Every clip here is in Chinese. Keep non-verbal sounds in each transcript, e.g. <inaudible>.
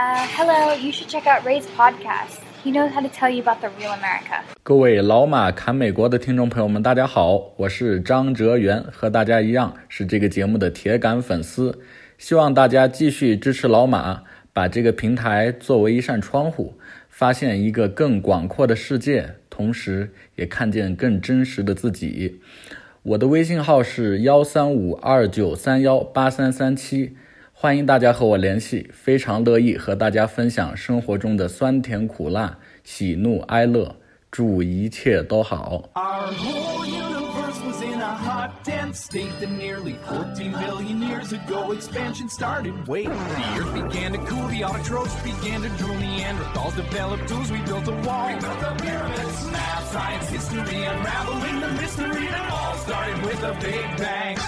Uh, hello, you should check out Ray's podcast. He knows how to tell you about the real America. 各位老马侃美国的听众朋友们，大家好，我是张哲元，和大家一样是这个节目的铁杆粉丝，希望大家继续支持老马，把这个平台作为一扇窗户，发现一个更广阔的世界，同时也看见更真实的自己。我的微信号是幺三五二九三幺八三三七。欢迎大家和我联系，非常乐意和大家分享生活中的酸甜苦辣、喜怒哀乐，祝一切都好。Our whole universe was in a hot, dense state that nearly 14 billion years ago expansion started. Wait, the earth began to cool, the autotrophs began to drool, Neanderthals developed tools, we built a wall. We built the pyramids, math, science, history, unraveling the mystery that all started with a big bang.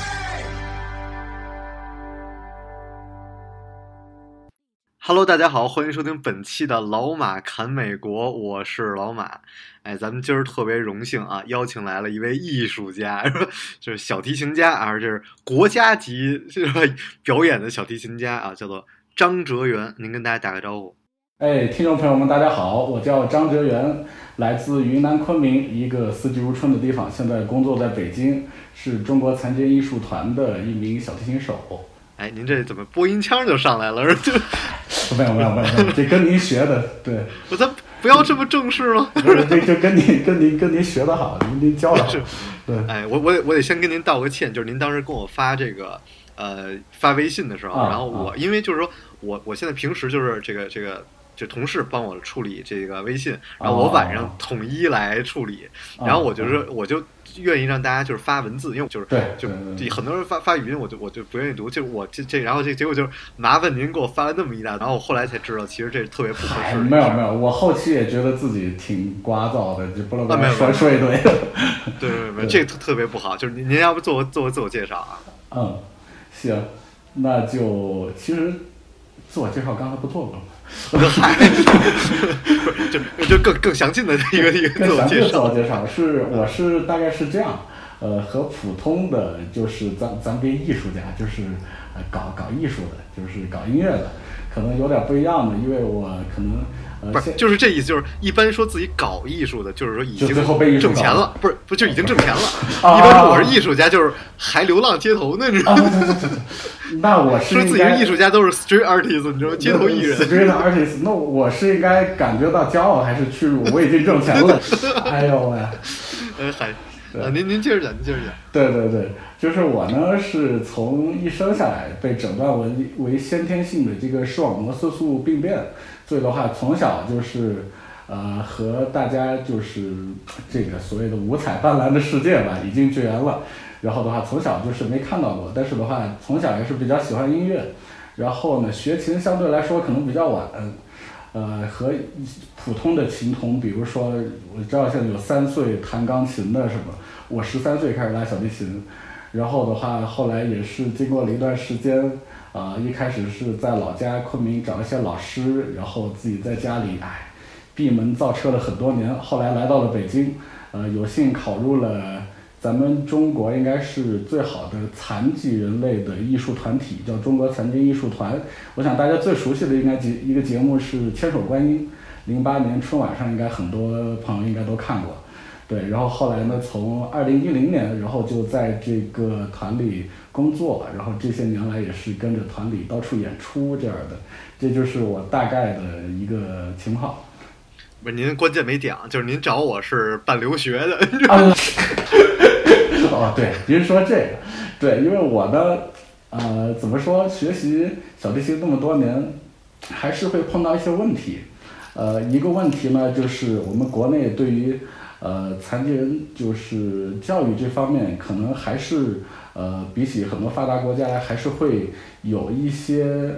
Hello，大家好，欢迎收听本期的老马侃美国，我是老马。哎，咱们今儿特别荣幸啊，邀请来了一位艺术家，<laughs> 是吧？就是小提琴家啊，这是国家级 <laughs> 是吧表演的小提琴家啊，叫做张哲元。您跟大家打个招呼。哎，听众朋友们，大家好，我叫张哲元，来自云南昆明一个四季如春的地方，现在工作在北京，是中国残疾人艺术团的一名小提琴手。哎，您这怎么播音腔就上来了？就 <laughs> 没有没有没有，这跟您学的，对，我咱不要这么正式吗？<laughs> 不是这就跟您跟您跟您学的好，您您教的好是，对，<laughs> 哎，我我得我得先跟您道个歉，就是您当时跟我发这个呃发微信的时候，啊然后我、啊因为就是说我我现在平时就是这个这个。就同事帮我处理这个微信，然后我晚上统一来处理，啊然后我就是我就愿意让大家就是发文字，因为就是就很多人发发语音，我就我就不愿意读，就我这这，然后这结果就是麻烦您给我发了那么一大，然后我后来才知道，其实这特别不合哎，适。的。<laughs> 没有没有，我后期也觉得自己挺聒噪的，就不能说啊没有没有。说一堆。<laughs> 对对对，这个特特别不好，就是您您要不做个做个自我介绍啊？嗯，行，那就其实自我介绍刚才不做过了吗？嗨，就就更更详尽的一个一个自我介更详细的自我绍。介绍是我是大概是这样，呃，和普通的就是咱咱别艺术家，就是呃搞搞艺术的，就是搞音乐的，可能有点不一样的，因为我可能不是，就是这意思，就是一般说自己搞艺术的，就是说已经挣钱了，不是不就已经挣钱了。啊一般说我是艺术家，就是还流浪街头呢，你知道啊，吗？那我是说自己是艺术家都是 street artist，你知道吗？街头艺人。street artist，那我是应该感觉到骄傲还是屈辱？我已经挣钱了，<laughs> 哎呦喂！呃，还对啊，您您接着讲，您接着讲。对对对，就是我呢是从一生下来被诊断为为先天性的这个视网膜色素病变，所以的话从小就是呃和大家就是这个所谓的五彩斑斓的世界吧已经绝缘了，然后的话从小就是没看到过，但是的话从小也是比较喜欢音乐，然后呢学琴相对来说可能比较晚。呃，和普通的琴童，比如说，我知道现在有三岁弹钢琴的，什么？我十三岁开始拉小提琴，然后的话，后来也是经过了一段时间，啊、一开始是在老家昆明找一些老师，然后自己在家里，哎，闭门造车了很多年，后来来到了北京，呃，有幸考入了咱们中国应该是最好的残疾人类的艺术团体，叫中国残疾艺术团。我想大家最熟悉的应该节一个节目是《千手观音》，零八年春晚上应该很多朋友应该都看过。对，然后后来呢，从二零一零年，然后就在这个团里工作，然后这些年来也是跟着团里到处演出这样的，这就是我大概的一个情况。不是您关键没讲，就是您找我是办留学的，啊，<laughs> 哦，对，您说这个，对，因为我呢，呃，怎么说，学习小提琴这么多年，还是会碰到一些问题。呃，一个问题呢，就是我们国内对于呃残疾人就是教育这方面，可能还是呃比起很多发达国家，还是会有一些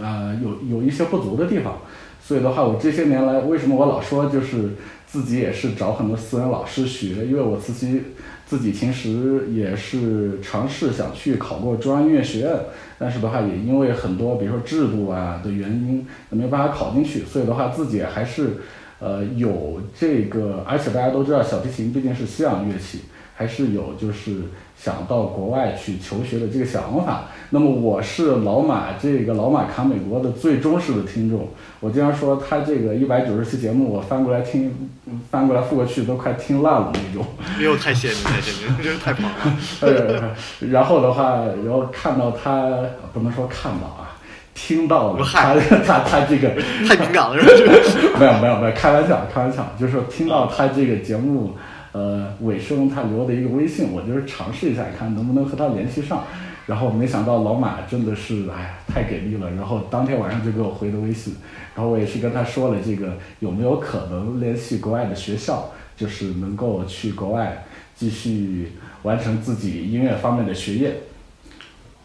啊、有有一些不足的地方。所以的话，我这些年来，为什么我老说就是自己也是找很多私人老师学，因为我自己自己平时也是尝试想去考过中央音乐学院，但是的话也因为很多比如说制度啊的原因，没有办法考进去，所以的话自己还是呃有这个，而且大家都知道小提琴毕竟是西洋乐器，还是有就是想到国外去求学的这个想法。那么我是老马这个老马侃美国的最忠实的听众。我经常说他这个一百九十期节目，我翻过来听，翻过来覆过去都快听烂了那种。没有太羡慕太羡慕，真是太棒了。<laughs> 呃，然后的话，然后看到他不能说看到啊，听到了他他他这个 <laughs> 太敏感了是吧？<laughs> 没有没有没有，开玩笑开玩笑，就是说听到他这个节目呃尾声他留的一个微信，我就是尝试一下看能不能和他联系上。然后没想到老马真的是哎呀太给力了，然后当天晚上就给我回的微信，然后我也是跟他说了这个有没有可能联系国外的学校，就是能够去国外继续完成自己音乐方面的学业。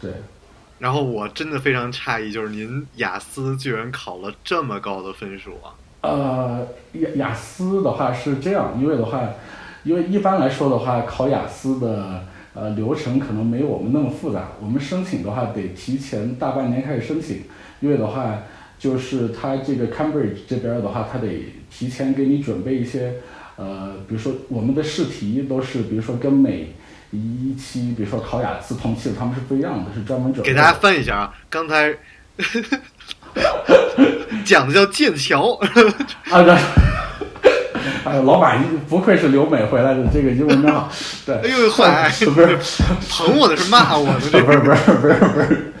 对，然后我真的非常诧异，就是您雅思居然考了这么高的分数啊！呃，雅雅思的话是这样，因为的话，因为一般来说的话，考雅思的。呃，流程可能没有我们那么复杂。我们申请的话，得提前大半年开始申请，因为的话，就是他这个 Cambridge 这边的话，他得提前给你准备一些，呃，比如说我们的试题都是，比如说跟每一期，比如说考雅思同期的他们是不一样的，是专门准备。给大家翻一下啊，刚才 <laughs> 讲的叫剑桥。啊，老板不愧是留美回来的，这个英文真好。对，哎呦，坏，不是 <laughs> 捧我的是骂我的，<laughs> 不是不是不是不是。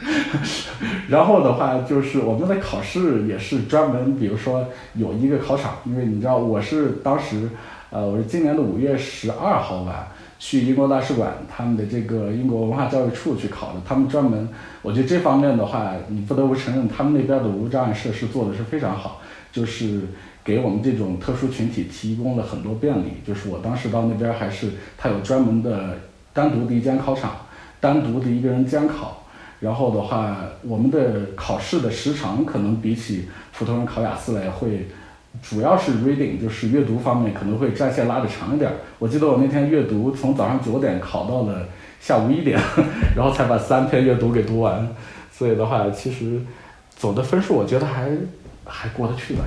然后的话，就是我们的考试也是专门，比如说有一个考场，因为你知道我是当时，呃，我是今年的五月十二号吧，去英国大使馆他们的这个英国文化教育处去考的，他们专门，我觉得这方面的话，你不得不承认，他们那边的无障碍设施做的是非常好，就是。给我们这种特殊群体提供了很多便利，就是我当时到那边还是他有专门的单独的一间考场，单独的一个人监考，然后的话，我们的考试的时长可能比起普通人考雅思来会，主要是 reading 就是阅读方面可能会战线拉的长一点。我记得我那天阅读从早上九点考到了下午一点，<laughs> 然后才把三篇阅读给读完，所以的话，其实总的分数我觉得还还过得去吧。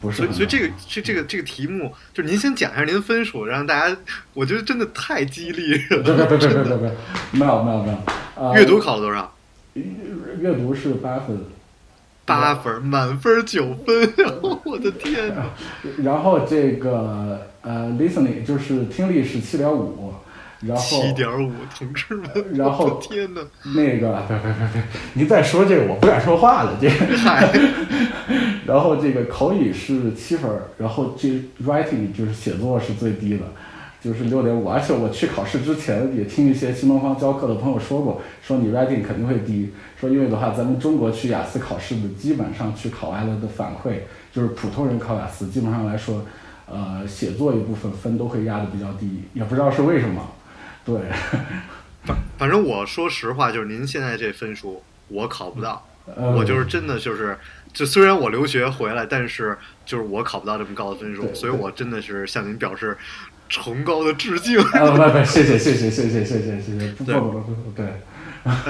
不是，所以所以这个这这个这个题目，就是您先讲一下您的分数，让大家，我觉得真的太激励了。别别别别别别，没有没有没有。阅读考了多少？阅读是八分。八分，满分九分，我的天哪。<laughs> 然后这个呃，listening 就是听力是七点五。然后七点五，同志们，然后天呐，那个，别别别别，您再说这个，我不敢说话了。这个，<laughs> 然后这个口语是七分，然后这 writing 就是写作是最低的，就是六点五。而且我去考试之前也听一些新东方教课的朋友说过，说你 writing 肯定会低，说因为的话，咱们中国去雅思考试的基本上去考完了的反馈，就是普通人考雅思基本上来说，呃，写作一部分分都会压的比较低，也不知道是为什么。对，反反正我说实话，就是您现在这分数，我考不到。我就是真的就是，就虽然我留学回来，但是就是我考不到这么高的分数，所以我真的是向您表示崇高的致敬。啊，不不，谢谢谢谢谢谢谢谢谢谢，不不不不不，对，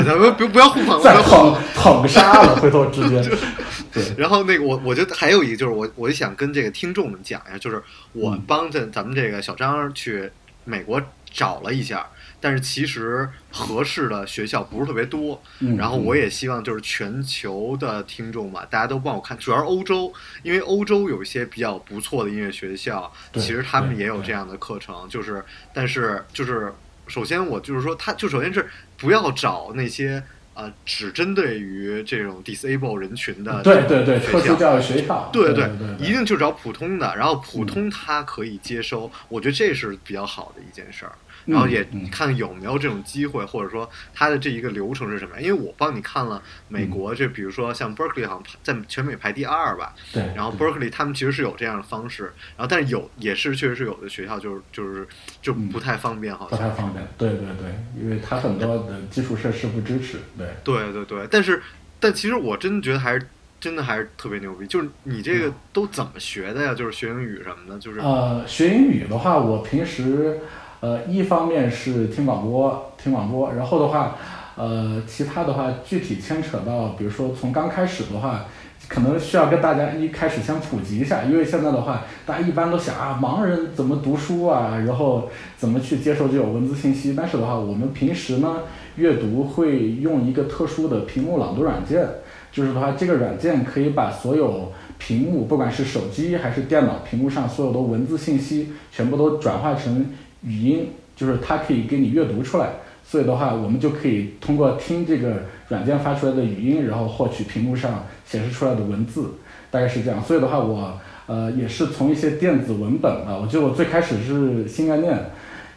咱们不不要互 <laughs> 捧，再捧捧杀了，回头直接。<laughs> 对，然后那个我我觉得还有一个就是我我就想跟这个听众们讲一下，就是我帮着咱们这个小张去美国。找了一下，但是其实合适的学校不是特别多。然后我也希望就是全球的听众嘛，大家都帮我看，主要是欧洲，因为欧洲有一些比较不错的音乐学校，其实他们也有这样的课程。就是，但是就是，首先我就是说，他就首先是不要找那些呃只针对于这种 disable 人群的对对对特殊教育学校，对对对，一定就找普通的，然后普通他可以接收，我觉得这是比较好的一件事儿。然后也看有没有这种机会，或者说它的这一个流程是什么？因为我帮你看了美国，就比如说像 Berkeley 好像在全美排第二吧。对。然后 Berkeley 他们其实是有这样的方式，然后但是有也是确实是有的学校就是就是就不太方便，好像。不太方便。对对对，因为它很多的基础设施不支持。对。对对对，但是但其实我真的觉得还是真的还是特别牛逼，就是你这个都怎么学的呀？就是学英语什么的，就是呃，学英语的话，我平时。呃，一方面是听广播，听广播，然后的话，呃，其他的话，具体牵扯到，比如说从刚开始的话，可能需要跟大家一开始先普及一下，因为现在的话，大家一般都想啊，盲人怎么读书啊，然后怎么去接受这种文字信息。但是的话，我们平时呢阅读会用一个特殊的屏幕朗读软件，就是的话，这个软件可以把所有屏幕，不管是手机还是电脑屏幕上所有的文字信息，全部都转化成语音，就是它可以给你阅读出来。所以的话，我们就可以通过听这个软件发出来的语音，然后获取屏幕上显示出来的文字，大概是这样。所以的话，我呃也是从一些电子文本啊，我记得我最开始是新概念，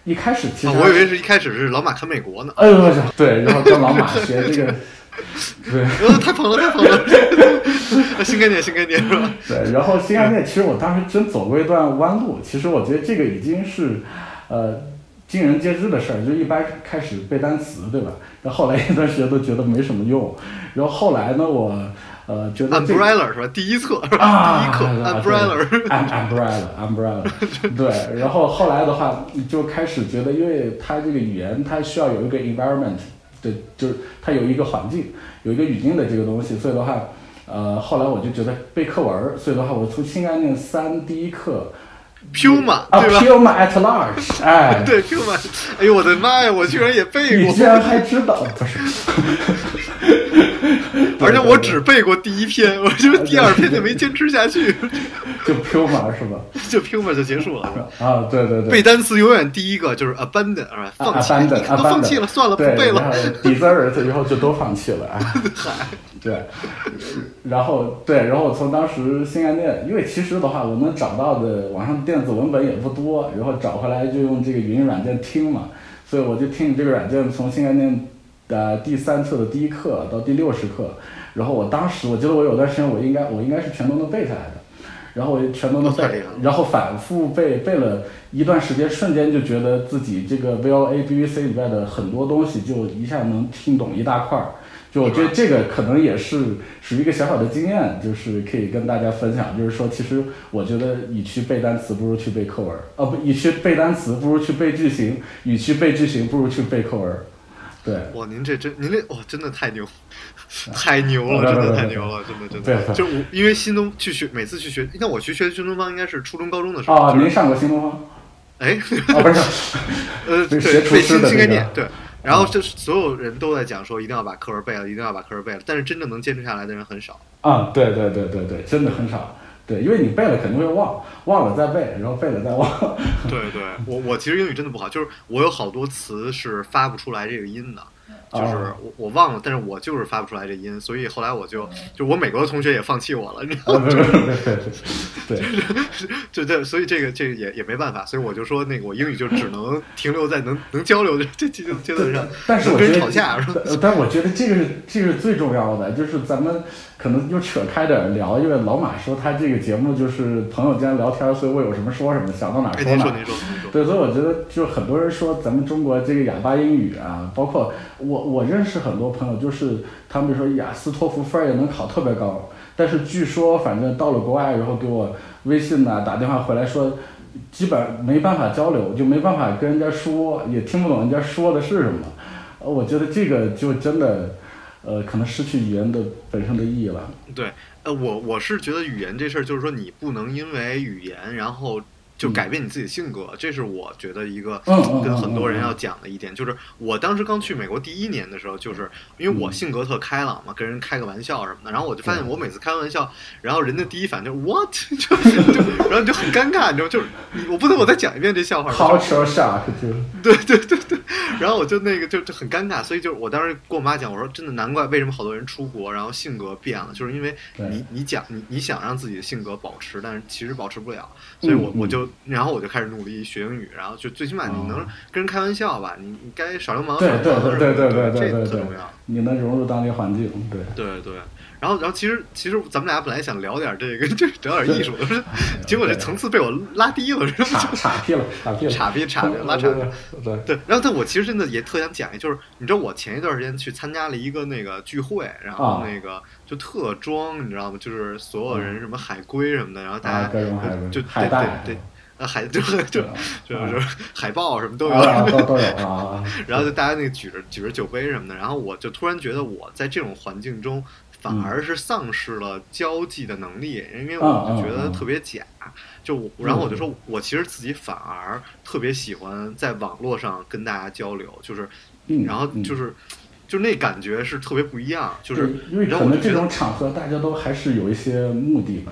一开始其实、啊我以为是一开始是老马看美国呢。哎呦我去，对，然后跟老马学这个，对。呃，太捧了，太捧了！<laughs> 新概念，新概念是吧？对，然后新概念，其实我当时真走过一段弯路。其实我觉得这个已经是，呃，尽人皆知的事儿。就一般开始背单词，对吧？然后后来 <laughs> 一段时间都觉得没什么用。然后后来呢，我呃觉得这个 Umbrella 是吧？第一册是吧？啊，第一课 Umbrella。<laughs> umbrella，umbrella，<laughs> 对。然后后来的话，就开始觉得，因为它这个语言它需要有一个 environment，对，就是它有一个环境，有一个语境的这个东西，所以的话，呃，后来我就觉得背课文，所以的话，我从新概念三第一课 Puma 啊对吧？，Puma at large，<laughs> 哎，对 Puma，哎呦我的妈呀！我居然也背过你居，然还知道，不是？<laughs> 而且我只背过第一篇，我就是第二篇就没坚持下去，<laughs> 就 Puma 是吧？就 Puma 就结束了。啊，对对对，背单词永远第一个就是 abandon 是吧？放弃，abandon，你看都放弃了算了，不，背了。然后 desert 以后就都放弃了，哎对，然后对，然后我从当时新概念，因为其实的话，我能找到的网上电子文本也不多，然后找回来就用这个语音软件听嘛，所以我就听你这个软件从新概念的第三册的第一课到第六十课，然后我当时我觉得我有段时间我应该我应该是全都能背下来的。然后我就全都能背然后 <laughs> 反复背背了一段时间，瞬间就觉得自己这个 V O A BBC 里边的很多东西就一下能听懂一大块儿。就我觉得这个可能也是属于一个小小的经验，就是可以跟大家分享。就是说，其实我觉得与其背单词，不如去背课文儿。哦不，与其背单词，不如去背句型；与其背句型，不如去背课文儿。对，哇，您这真，您这哇，真的太牛，太牛了，真的太牛了，真的真的。就是我，因为新东去学，每次去学，那我去学新东方应该是初中高中的时候。哦，您上过新东方？哎，哦，不是，<laughs> 呃，对，学厨背新师的概念，对。然后就是所有人都在讲说一定要把课文背了，一定要把课文背了，但是真正能坚持下来的人很少。啊、对对对对对，真的很少。对，因为你背了肯定会忘，忘了再背，然后背了再忘。对对，我我其实英语真的不好，就是我有好多词是发不出来这个音的，就是哦我我忘了，但是我就是发不出来这音，所以后来我就就我美国的同学也放弃我了，你知道啊，吗？<laughs> <laughs> 对对就这，所以这个这个也也没办法，所以我就说那个我英语就只能 <laughs> 停留在能能交流的这这阶阶段上，但是我觉得人吵架？但但我觉得这个是这个是最重要的，就是咱们可能就扯开点儿聊，因为老马说他这个节目就是朋友间聊天，所以我有什么说什么，想到哪儿哎，说哪儿。对，所以我觉得就是很多人说咱们中国这个哑巴英语啊，包括我我认识很多朋友，就是他们说雅思托福分儿也能考特别高，但是据说反正到了国外，然后给我微信呐、打电话回来说，基本没办法交流，就没办法跟人家说，也听不懂人家说的是什么。呃，我觉得这个就真的，呃，可能失去语言的本身的意义了。对，呃，我我是觉得语言这事儿，就是说你不能因为语言然后。就改变你自己的性格，这是我觉得一个跟很多人要讲的一点。就是我当时刚去美国第一年的时候，就是因为我性格特开朗嘛，跟人开个玩笑什么的，然后我就发现我每次开玩笑，然后人的第一反应就是 what，<laughs> 就就然后你就很尴尬，你知道，就是你我不能我再讲一遍这笑话吗，Cultural shock 对对对对，然后我就那个就就很尴尬，所以就是我当时跟我妈讲，我说真的难怪为什么好多人出国，然后性格变了，就是因为你你讲你你想让自己的性格保持，但是其实保持不了，所以我我就然后我就开始努力学英语，然后就最起码你能哦跟人开玩笑吧，你你该耍流氓对对耍流氓对对对对对对对这特重要。你能融入当地环境，对。对对，然后然后其实其实咱们俩本来想聊点这个，<laughs> 就是聊点艺术的，<laughs> 结果这层次被我拉低了，是吧？岔岔劈了，岔劈了，<laughs> 岔劈岔劈拉岔劈对，对，然后但我其实真的也特想讲一，就是你知道我前一段时间去参加了一个那个聚会，然后啊那个就特装，你知道吗？就是所有人什么海龟什么的，然后大啊家就海带对对对，呃海就就就是海豹什么都有，啊都都有啊，然后就大家那个举着举着酒杯什么的，然后我就突然觉得我在这种环境中反而是丧失了交际的能力，因为嗯我就觉得特别假。就我，然后我就说，我其实自己反而特别喜欢在网络上跟大家交流，就是，嗯，然后就是，就那感觉是特别不一样，就是，因为然可能这后我就觉得。种场合大家都还是有一些目的吧，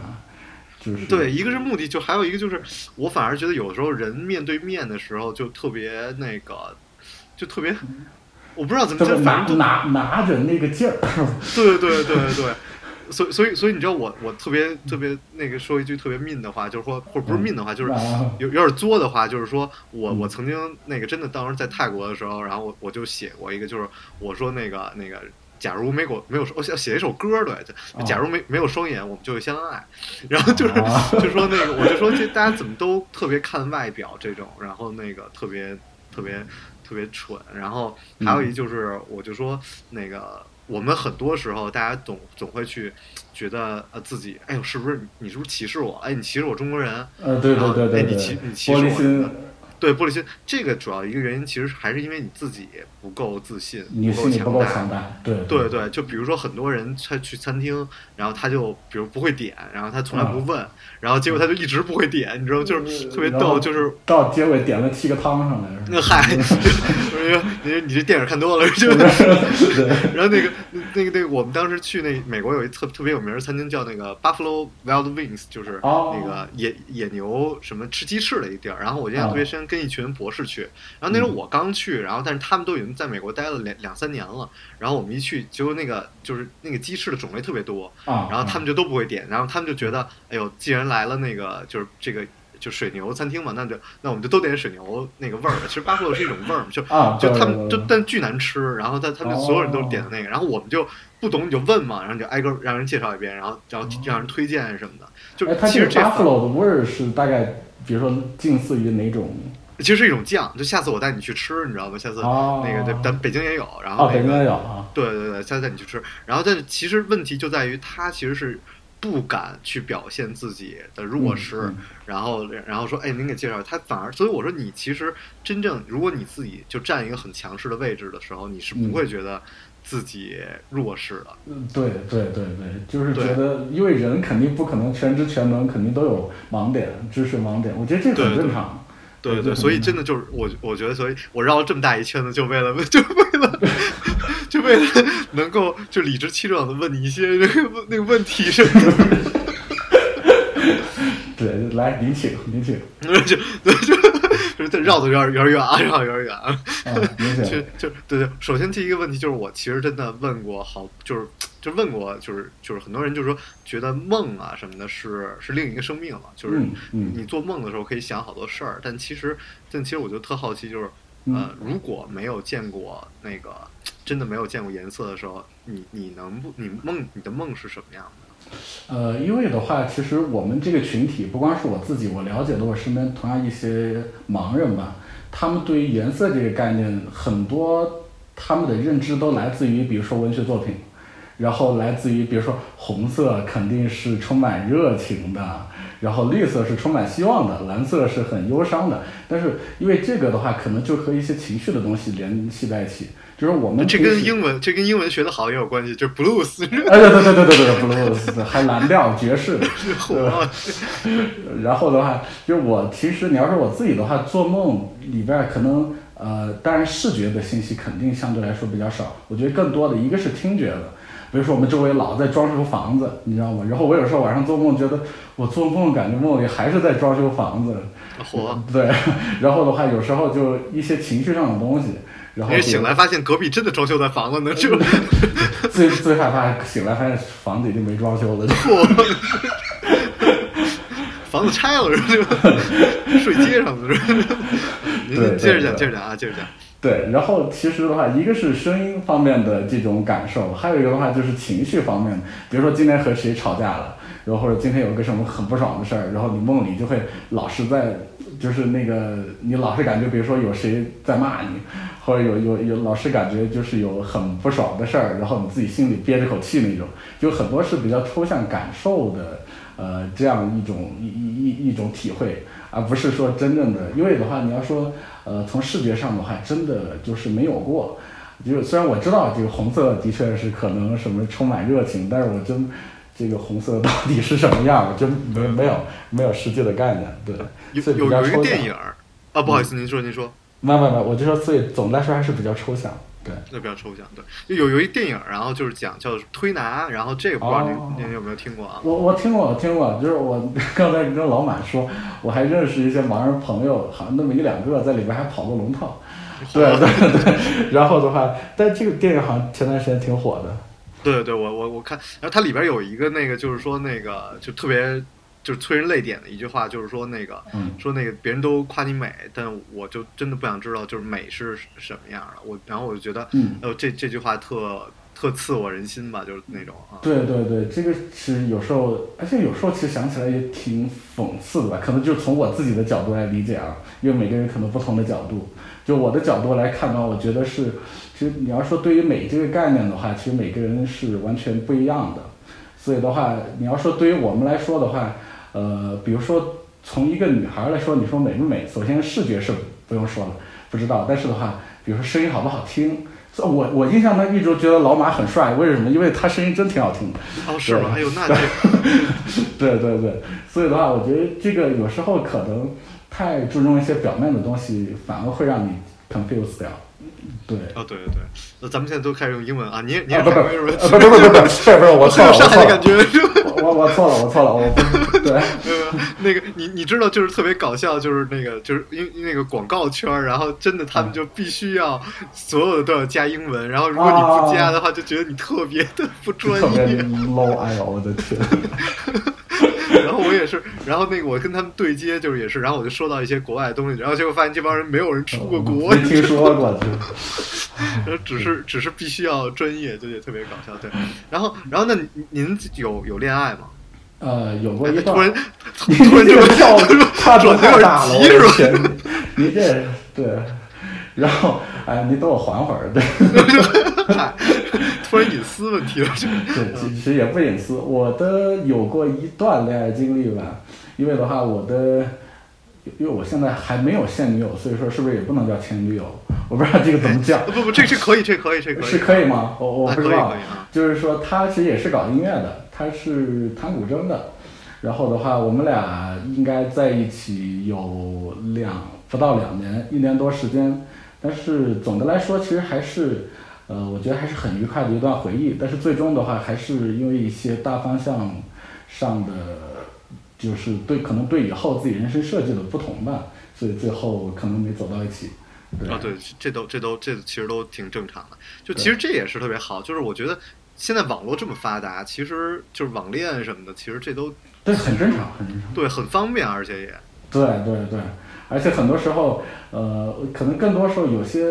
就是对，一个是目的，就还有一个就是，我反而觉得有时候人面对面的时候就特别那个，就特别，我不知道怎么这个就拿拿拿着那个劲儿，<laughs> 对对对对。对，所以所以所以你知道我我特别特别那个说一句特别 mean 的话，就是说或者不是 mean 的话，就是啊。有有点作的话，就是说我嗯。我曾经那个真的当时在泰国的时候，然后我我就写过一个，就是我说那个那个。假如没有没有我想写一首歌对，假如没没有双眼，我们就会相爱。<laughs> 然后就是啊。就说那个，我就说这大家怎么都特别看外表这种，然后那个特别特别特别蠢。然后还有一就是，我就说那个我们很多时候大家总总会去觉得呃自己，哎呦是不是你是不是歧视我？哎你歧视我中国人？呃，对然后对对对对，哎你歧你歧视我对玻璃心，这个主要一个原因其实还是因为你自己不够自信，你不够强强大，对对对，就比如说很多人他去餐厅，然后他就比如不会点，然后他从来不问，然后结果他就一直不会点，你知道，就是特别逗，就是到结尾点了七个汤上来，那嗨，<laughs> 就是你你这电影看多了，就 <laughs> 然后那个那个那个我们当时去那美国有一特特别有名的餐厅叫那个 Buffalo Wild Wings，就是哦。那个野野牛什么吃鸡翅的一地儿。然后我印象特别深，跟一群博士去，然后那时候我刚去，然后但是他们都已经在美国待了两两三年了，然后我们一去，结果那个就是那个鸡翅的种类特别多，啊，然后他们就都不会点，然后他们就觉得，哎呦，既然来了那个就是这个就水牛餐厅嘛，那就那我们就都点水牛那个味儿的。其实巴布洛是一种味儿嘛，就啊，就他们就但巨难吃，然后他他们所有人都点的那个，然后我们就不懂你就问嘛，然后你就挨个让人介绍一遍，然后然后让人推荐什么的，就其实这反 buffalo 的味儿是大概，比如说近似于哪种？其实是一种酱，就下次我带你去吃，你知道吗？下次哦那个对，咱北京也有，然后哦，北京也有啊，对对对，下次带你去吃。然后，但是其实问题就在于它其实是不敢去表现自己的弱势，嗯嗯然后然后说，哎，您给介绍，他反而，所以我说你其实真正，如果你自己就占一个很强势的位置的时候，你是不会觉得自己弱势的。嗯，对对对对，就是觉得，因为人肯定不可能全知全能，肯定都有盲点，知识盲点，我觉得这个很正常。对对，对所以真的就是我，我觉得，所以我绕了这么大一圈子，就为了，<laughs> 就为了，就为了能够就理直气壮的问你一些那个那个问题什么的。<laughs> 对，来，您请，您请，就就就就是绕的有点有点远啊，绕得有点远啊。就，就对对，首先第一个问题就是我其实真的问过好，就是就问过，就是就是很多人就是说觉得梦啊什么的是是另一个生命了，就是你做梦的时候可以想好多事儿，但其实但其实我就特好奇，就是呃如果没有见过那个 <tsk> 真的没有见过颜色的时候，你你能不你梦你的梦是什么样的？呃，因为的话，其实我们这个群体，不光是我自己，我了解的我身边同样一些盲人吧，他们对于颜色这个概念，很多他们的认知都来自于，比如说文学作品，然后来自于，比如说红色肯定是充满热情的，然后绿色是充满希望的，蓝色是很忧伤的。但是因为这个的话，可能就和一些情绪的东西联系在一起，就是我们这跟英文这跟英文学的好也有关系，就是 blues 哎，对对对对对对，blues <laughs> 还蓝调爵士，<laughs> 然后的话，就是我其实你要说我自己的话，做梦里边可能呃，当然视觉的信息肯定相对来说比较少，我觉得更多的一个是听觉的。比如说我们周围老在装修房子，你知道吗？然后我有时候晚上做梦，觉得我做梦感觉梦里还是在装修房子，火。对。<laughs> 然后的话，有时候就一些情绪上的东西，然后醒来发现隔壁真的装修在房子呢，<laughs> 就最最害怕醒来发现房子已经没装修了，就 <laughs> 房子拆了是吧？睡街上了是吧？您对接着讲，接着讲啊，接着讲。对，然后其实的话，一个是声音方面的这种感受，还有一个的话就是情绪方面的。比如说今天和谁吵架了，然后或者今天有个什么很不爽的事儿，然后你梦里就会老是在，就是那个你老是感觉，比如说有谁在骂你，或者有有有老是感觉就是有很不爽的事儿，然后你自己心里憋着口气那种，就很多是比较抽象感受的，呃，这样一种一一一一种体会。而不是说真正的，因为的话，你要说，呃，从视觉上的话，真的就是没有过，就是虽然我知道这个红色的确是可能什么充满热情，但是我真这个红色到底是什么样，我真没没有没有实际的概念。对，有所以比有有一个较抽象电影儿啊，不好意思，您说您说，没没没，我就说，所以总的来说还是比较抽象。对，那比较抽象，对，就有有一电影，然后就是讲叫推拿，然后这个不知道您、哦您有没有听过啊？我我听过，我听过，就是我刚才跟老马说，我还认识一些盲人朋友，好像那么一两个在里边还跑过龙套。<laughs> 对 <laughs> 对对，然后的话，但这个电影好像前段时间挺火的。对对对，我我我看，然后它里边有一个那个，就是说那个就特别就是催人泪点的一句话，就是说那个、嗯说那个别人都夸你美，但我就真的不想知道就是美是什么样的。我然后我就觉得，嗯呃，这这句话特特刺我人心吧，就是那种啊。对对对，这个是有时候，而且有时候其实想起来也挺讽刺的吧，可能就从我自己的角度来理解啊，因为每个人可能不同的角度。就我的角度来看呢，我觉得是，其实你要说对于美这个概念的话，其实每个人是完全不一样的。所以的话，你要说对于我们来说的话，呃，比如说从一个女孩来说，你说美不美，首先视觉是不用说了，不知道。但是的话，比如说声音好不好听，我我印象中一直觉得老马很帅，为什么？因为他声音真挺好听的。哦，是吗？还有，那这 <laughs> 对对对，所以的话，我觉得这个有时候可能太注重一些表面的东西，反而会让你 confuse 掉。对。哦，对对对，那咱们现在都开始用英文啊，你也你也啊不不开始用呃不不不不不，是不是我错了，我上错了海的感觉。我我我错了，我错了，我不对。<laughs> 呃，那个你你知道，就是特别搞笑，就是那个就是因因为那个广告圈儿，然后真的他们就必须要所有的都要加英文，然后如果你不加的话，就觉得你特别的不专业。low，哎呦我的天！<laughs> <laughs> 然后我也是，然后那个我跟他们对接，就是也是，然后我就收到一些国外的东西，然后结果发现这帮人没有人出过国，没听说过，就 <laughs> 然后只是只是必须要专业，就也特别搞笑。对，然后然后那您您有有恋爱吗？呃有过一段突。然 <laughs> 你突然这么这个跳跨度太大了，我的转有点急是吧天！你你这对，然后哎，你等我缓会儿，对。嗨，<laughs> 突然隐私问题了，这对，其其实也不隐私。我的有过一段恋爱经历吧，因为的话，我的，因为我现在还没有现女友，所以说是不是也不能叫前女友？我不知道这个怎么叫，<laughs> 不不，这这可以，这可以，这可以，是可以吗？我我啊不知道。就是说，他其实也是搞音乐的，他是弹古筝的。然后的话，我们俩应该在一起有两不到两年，一年多时间。但是总的来说，其实还是，呃，我觉得还是很愉快的一段回忆。但是最终的话，还是因为一些大方向上的，就是对可能对以后自己人生设计的不同吧，所以最后可能没走到一起。对啊，对，这都这都这其实都挺正常的。就其实这也是特别好，就是我觉得现在网络这么发达，其实就是网恋什么的，其实这都对，很正常，很正常。对很方便，而且也对对对，而且很多时候，呃，可能更多时候有些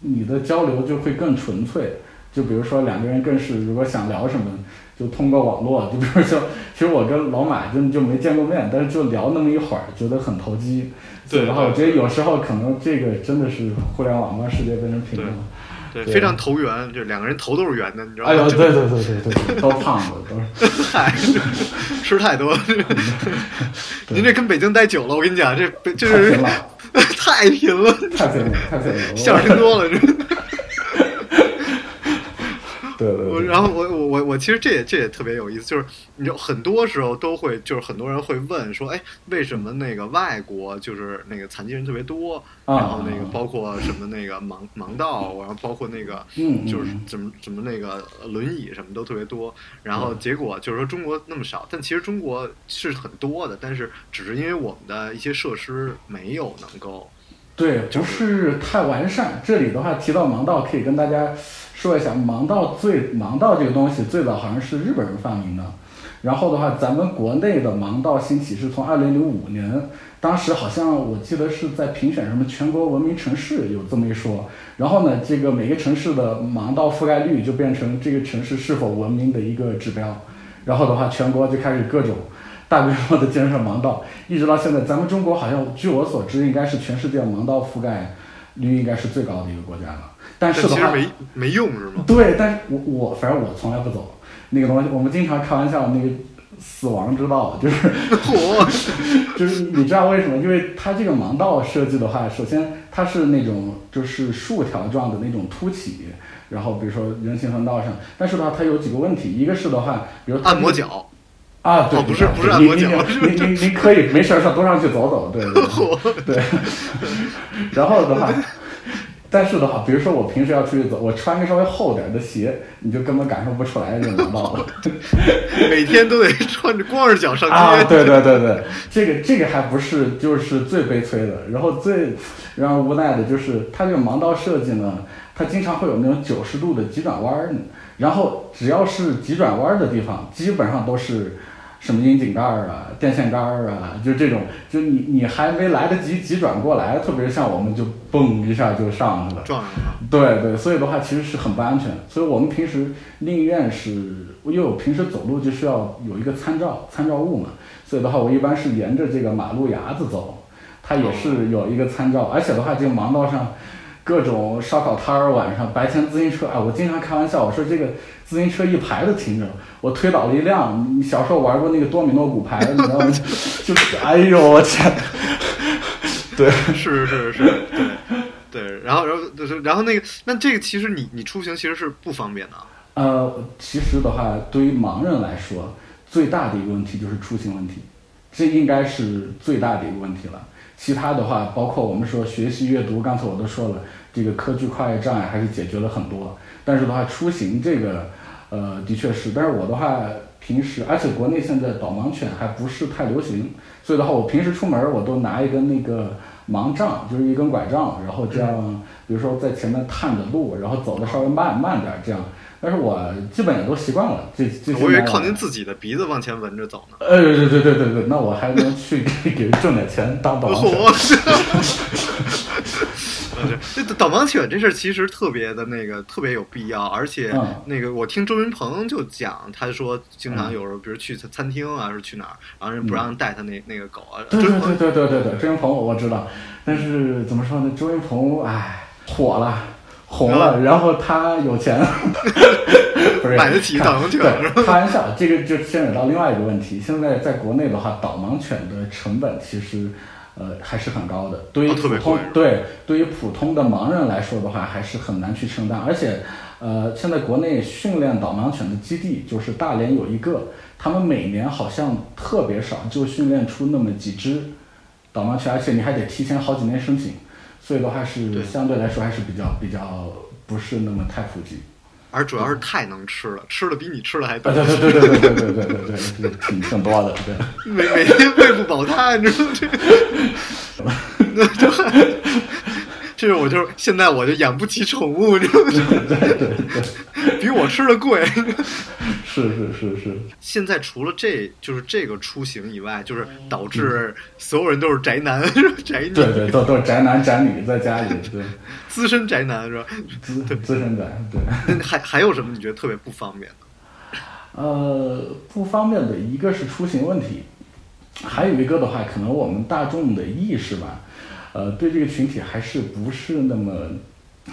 你的交流就会更纯粹。就比如说两个人更是如果想聊什么，就通过网络。就比如说，其实我跟老马真的就没见过面，但是就聊那么一会儿，觉得很投机。所以的话，对我觉得有时候可能这个真的是互联网让世界变成平了。对，非常投缘，就两个人头都是圆的，你知道吗？哎呦，对对对对对，都胖子都是。<laughs> 嗨，吃太多。您这跟北京待久了，我跟你讲，这北就是太贫 <laughs> 了，太贫了，太贫了，太贫了。相声听多了这。我对对。对。然后我我我我其实这也这也特别有意思，就是你就很多时候都会就是很多人会问说，哎，为什么那个外国就是那个残疾人特别多，啊。然后那个包括什么那个盲盲道，然后包括那个就是嗯怎么怎么那个轮椅什么都特别多，然后结果就是说中国那么少，但其实中国是很多的，但是只是因为我们的一些设施没有能够对，不是太完善。这里的话提到盲道，可以跟大家说一下，盲道最盲道这个东西最早好像是日本人发明的。然后的话，咱们国内的盲道兴起是从二零零五年，当时好像我记得是在评选什么全国文明城市有这么一说。然后呢，这个每个城市的盲道覆盖率就变成这个城市是否文明的一个指标。然后的话，全国就开始各种大规模的建设盲道，一直到现在，咱们中国好像据我所知，应该是全世界盲道覆盖率应该是最高的一个国家了。但是的话，其实没没用是吗？对，但是我我反正我从来不走那个东西。我们经常开玩笑，那个死亡之道，就是，就是你知道为什么？因为它这个盲道设计的话，首先它是那种就是竖条状的那种凸起，然后比如说人行横道上，但是的话它有几个问题，一个是的话，比如按摩脚，啊，对，哦不是不是按你摩脚你你你你可以没事儿上多上去走走，对对对 <laughs> 对。然后的话，但是的话，比如说我平时要出去走，我穿个稍微厚点儿的鞋，你就根本感受不出来这种盲道了。<laughs> 每天都得穿着光着脚上街。啊，对对对对，这个这个还不是就是最悲催的，然后最让人无奈的就是它这个盲道设计呢，它经常会有那种九十度的急转弯儿，然后只要是急转弯儿的地方，基本上都是什么窨井盖儿啊、电线杆儿啊，就这种，就你你还没来得及急转过来，特别像我们就嘣一下就上去了。撞上了，对对，所以的话其实是很不安全。所以我们平时宁愿是，因为我平时走路就需要有一个参照参照物嘛，所以的话我一般是沿着这个马路牙子走，它也是有一个参照，而且的话这个盲道上。各种烧烤摊儿，晚上白天自行车，哎，我经常开玩笑，我说这个自行车一排的停着，我推倒了一辆。你小时候玩过那个多米诺骨牌，你知道吗？<laughs> 就是，哎呦我天，<laughs> 对，是是是是，对对，然后然后就是然后那个，那这个其实你你出行其实是不方便的啊。呃，其实的话，对于盲人来说，最大的一个问题就是出行问题，这应该是最大的一个问题了。其他的话，包括我们说学习阅读，刚才我都说了，这个科技跨越障碍还是解决了很多。但是的话，出行这个，呃，的确是。但是我的话，平时而且国内现在导盲犬还不是太流行，所以的话，我平时出门我都拿一根那个盲杖，就是一根拐杖，然后这样，比如说在前面探着路，然后走的稍微慢慢点这样。但是我基本也都习惯了，这这我以为靠您自己的鼻子往前闻着走呢。呃，对对对对对，那我还能去给 <laughs> 给挣点钱当导盲犬。<laughs> 嚯！这导盲犬这事儿其实特别的那个特别有必要，而且嗯那个我听周云鹏就讲，他说经常有时候比如去餐餐厅啊，是去哪儿，然后人不让带他那那个狗啊。对对对对对对对，周云鹏我知道，但是怎么说呢？周云鹏哎火了。红了，然后他有钱，<laughs> 不是买得起开导盲犬是吧开玩笑，这个就牵扯到另外一个问题。现在在国内的话，导盲犬的成本其实，呃，还是很高的。对于普通、对对于普通的盲人来说的话，还是很难去承担。而且，呃，现在国内训练导盲犬的基地就是大连有一个，他们每年好像特别少，就训练出那么几只导盲犬，而且你还得提前好几年申请，所以的话是相对来说还是比较比较不是那么太普及。而主要是太能吃了，吃的比你吃的还多啊，，对对对对对对对对挺挺多的，对。每每天喂不饱它，你知道吗？这那就，这是我就是现在我就养不起宠物，你知道吗？对对对，比我吃的贵。是是是是，现在除了这就是这个出行以外，就是导致所有人都是宅男，<laughs> 宅女，对对，都都是宅男宅女在家里，对，<laughs> 资深宅男是吧？资资深宅，对。那还还有什么你觉得特别不方便的？<laughs> 呃，不方便的一个是出行问题，还有一个的话，可能我们大众的意识吧，呃，对这个群体还是不是那么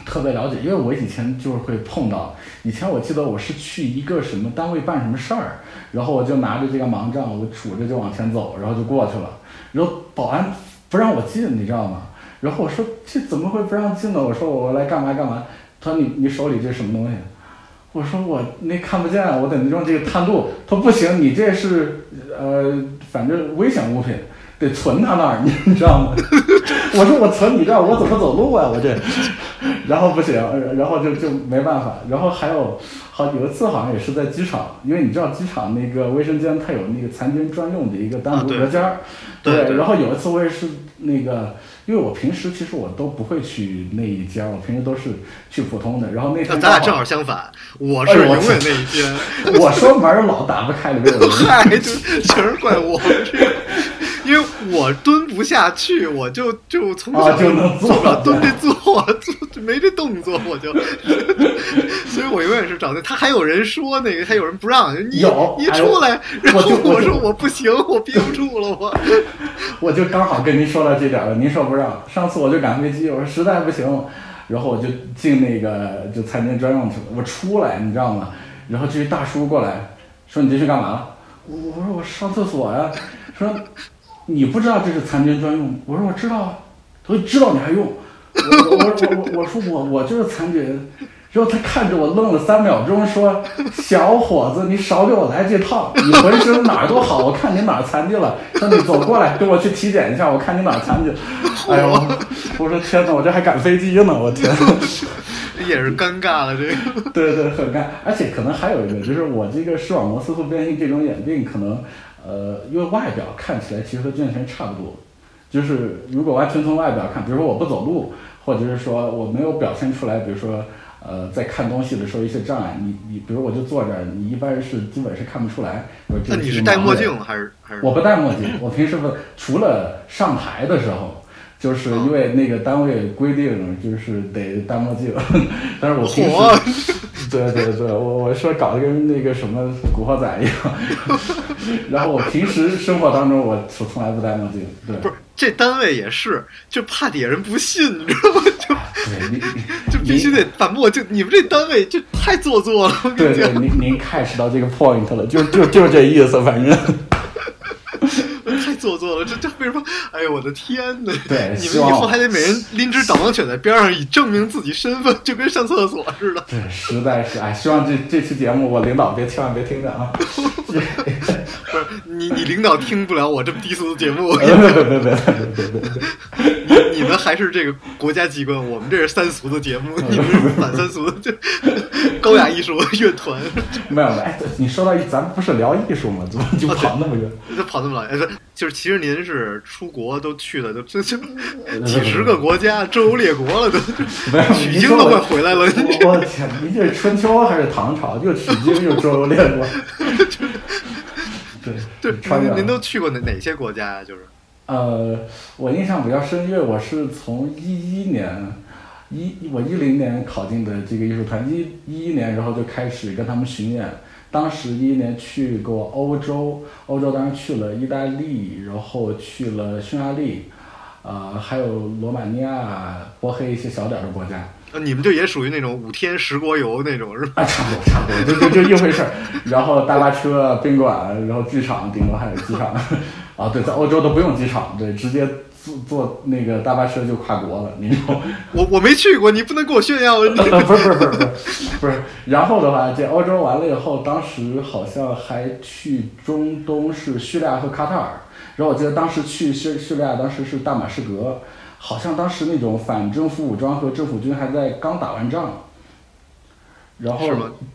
特别了解。因为我以前就是会碰到，以前我记得我是去一个什么单位办什么事儿，然后我就拿着这个盲杖，我杵着就往前走，然后就过去了，然后保安不让我进，你知道吗？然后我说这怎么会不让进呢？我说我来干嘛干嘛？他说你你手里这什么东西？我说我那看不见，我得用这个探路。他说不行，你这是呃，反正危险物品，得存他那儿，你你知道吗？<laughs> 我说我存你这儿，我怎么走路啊？我这，然后不行，呃然后就就没办法。然后还有好有一次好像也是在机场，因为你知道机场那个卫生间它有那个残疾人专用的一个单独隔间儿，对对然后有一次我也是那个，因为我平时其实我都不会去那一间儿，我平时都是去普通的。然后那那天咱俩正好相反，我是永远那一间。我说门儿老打不开，里面有人。<laughs> 嗨，就全是怪我 <laughs> 这个，因为我蹲不下去，我就就从小啊就能坐做不了蹲着坐，坐没这动作，我就，<laughs> 所以我永远是找那。他还有人说那个，还有人不让，你有你出来，然后我说我不行，我憋不住了，我。<laughs> 我就刚好跟您说到这点儿了，您说不让。上次我就赶飞机，我说实在不行，然后我就进那个就餐厅专用去了。我出来，你知道吗？然后这一大叔过来说：“你这是干嘛了？”我我说我上厕所呀，说你不知道这是残疾人专用，我说我知道啊，他说知道你还用，我我我我我说我我就是残疾人。然后他看着我愣了三秒钟，说：“小伙子，你少给我来这套！你浑身哪儿都好，我看你哪儿残疾了。说你走过来，跟我去体检一下，我看你哪儿残疾。”哎呦，我说天哪，我这还赶飞机呢，我天！<laughs> 也是尴尬了，这个。对对，很尴。而且可能还有一个，就是我这个视网膜色素变性这种眼病，可能呃，因为外表看起来其实和健身差不多。就是如果完全从外表看，比如说我不走路，或者是说我没有表现出来，比如说。呃，在看东西的时候，一些障碍，你你，比如我就坐这儿，你一般是基本是看不出来。那你是戴墨镜还是还是？我不戴墨镜，我平时不除了上台的时候，就是因为那个单位规定就是得戴墨镜，<laughs> 但是我平时，<laughs> 对对对，我我说搞得跟那个什么古惑仔一样，<laughs> 然后我平时生活当中我从从来不戴墨镜，对。不是。这单位也是，就怕底下人不信，你知道吗？就 <laughs> 就必须得反墨镜。你们这单位就太做作了。对对，您您 catch 到这个 point 了，就就就这意思，反正。太做作了，这这为什么？哎呦，我的天呐！对，你们以后还得每人拎只导盲犬在边上，以证明自己身份，就跟上厕所似的。对，实在是哎，希望这这期节目我领导别千万别听着啊。<laughs> 不是你你领导听不了我这么低俗的节目。别别别别别别！你们还是这个国家机关，我们这是三俗的节目，你们是反三俗的，这高雅艺术乐团。没有没有，你说到咱们不是聊艺术吗？怎么就跑那么远？就跑那么老远？就是其实您是出国都去的，都这这几十个国家，周游列国了，都取经都快回来了。我天，您这是春秋还是唐朝？又取经又周游列国。<laughs> 对对，您都去过哪哪些国家呀？就是呃，我印象比较深，因为我是从一一年一我一零年考进的这个艺术团，一一一年然后就开始跟他们巡演。当时一一年去过欧洲，欧洲当然去了意大利，然后去了匈牙利，呃，还有罗马尼亚、波黑一些小点的国家。呃，你们就也属于那种五天十国游那种是吧？啊，差不多，差不多，就就就一回事儿。然后大巴车、宾馆，然后剧场，顶多还有机场。<laughs> 啊，对，在欧洲都不用机场，对，直接。坐坐那个大巴车就跨国了，你知道？<laughs> 我我没去过，你不能给我炫耀。不是不是不是不是不是。然后的话，这欧洲完了以后，当时好像还去中东，是叙利亚和卡塔尔。然后我记得当时去叙叙利亚，当时是大马士革，好像当时那种反政府武装和政府军还在刚打完仗。然后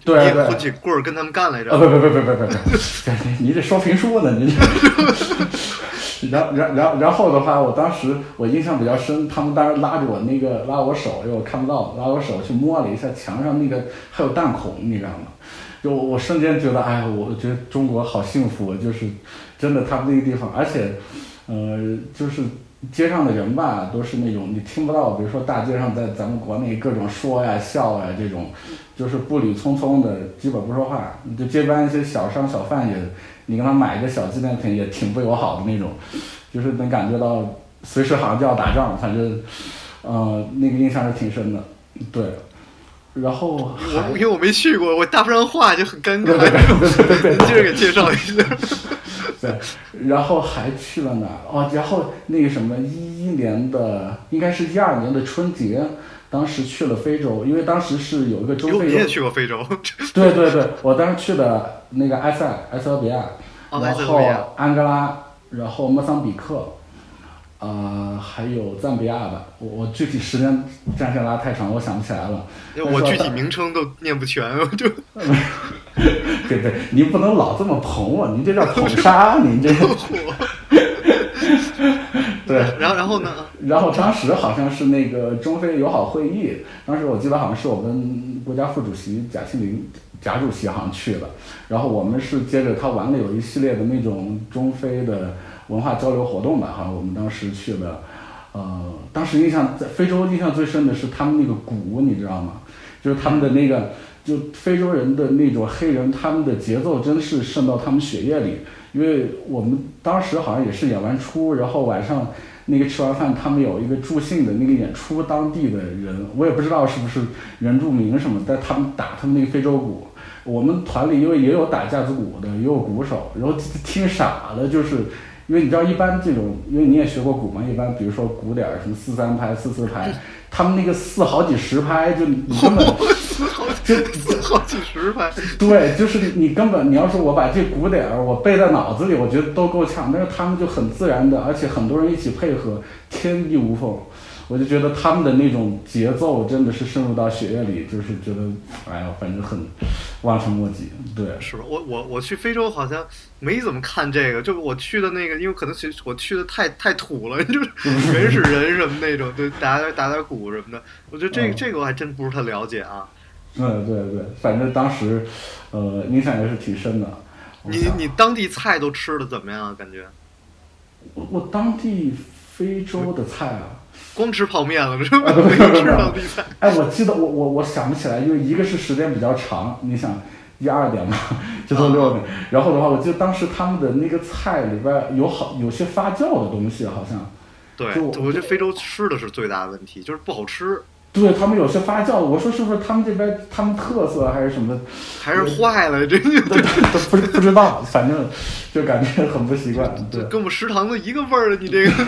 对对，棍儿跟他们干来着。啊不不不不不不，你这说评书呢？你这。然然然然后的话，我当时我印象比较深，他们当时拉着我那个拉我手，因为我看不到，拉我手去摸了一下墙上那个还有弹孔，你知道吗？就我瞬间觉得，哎呀，我觉得中国好幸福，就是真的，他们那个地方，而且，呃，就是街上的人吧，都是那种你听不到，比如说大街上在咱们国内各种说呀笑呀这种，就是步履匆匆的，基本不说话，就街边一些小商小贩也。你跟他买一个小纪念品也挺不友好的那种，就是能感觉到随时好像就要打仗，反正，呃，那个印象是挺深的，对。然后我因为我没去过，我搭不上话就很尴尬。接着给介绍一下。对，然后还去了哪？哦，然后那个什么，一一年的应该是一二年的春节，当时去了非洲，因为当时是有一个中非。你也去过非洲？<laughs> 对对对，我当时去的。那个埃塞埃塞俄比亚，然后安哥拉，然后莫桑比克，呃，还有赞比亚吧。我我具体时间战线拉太长，我想不起来了。我具体名称都念不全，我就。<laughs> <laughs> 对对，你不能老这么捧我，您这叫捧杀，您这。<laughs> 对，然后然后呢？然后当时好像是那个中非友好会议，当时我记得好像是我们国家副主席贾庆林。贾主席好像去了，然后我们是接着他完了有一系列的那种中非的文化交流活动吧，好像，我们当时去了，呃，当时印象在非洲印象最深的是他们那个鼓，你知道吗？就是他们的那个，就非洲人的那种黑人，他们的节奏真是渗到他们血液里，因为我们当时好像也是演完出，然后晚上那个吃完饭，他们有一个助兴的那个演出，当地的人。我也不知道是不是原住民什么，但他们打他们那个非洲鼓。我们团里因为也有打架子鼓的，也有鼓手，然后听傻了，就是因为你知道一般这种，因为你也学过鼓嘛，一般比如说鼓点什么四三拍、四四拍，他们那个四好几十拍，就你根本 <laughs> 四好几四好几十拍，对，就是你根本你要说我把这鼓点儿我背在脑子里，我觉得都够呛，但是他们就很自然的，而且很多人一起配合，天衣无缝。我就觉得他们的那种节奏真的是深入到血液里，就是觉得，哎呀，反正很望尘莫及。对，是吧？我我我去非洲好像没怎么看这个，就我去的那个，因为可能去我去的太太土了，<laughs> 就是人是人什么那种，对，打打打打鼓什么的。我觉得这个这个我还真不是太了解啊。嗯，对对，反正当时，呃，印象也是挺深的。你你当地菜都吃的怎么样？感觉？我我当地非洲的菜啊。<laughs> 光吃泡面了，是吧？没 <laughs> 吃当地菜。哎，我记得我我我想不起来，因为一个是时间比较长，你想一二点嘛，就到六点。<laughs> 然后的话，我记得当时他们的那个菜里边有好有些发酵的东西，好像。对，我觉得非洲吃的是最大的问题，就是不好吃。对他们有些发酵，我说是不是他们这边他们特色还是什么？还是坏了，真的都不不知道，反正就感觉很不习惯。对，跟我们食堂的一个味儿，你这个。<laughs>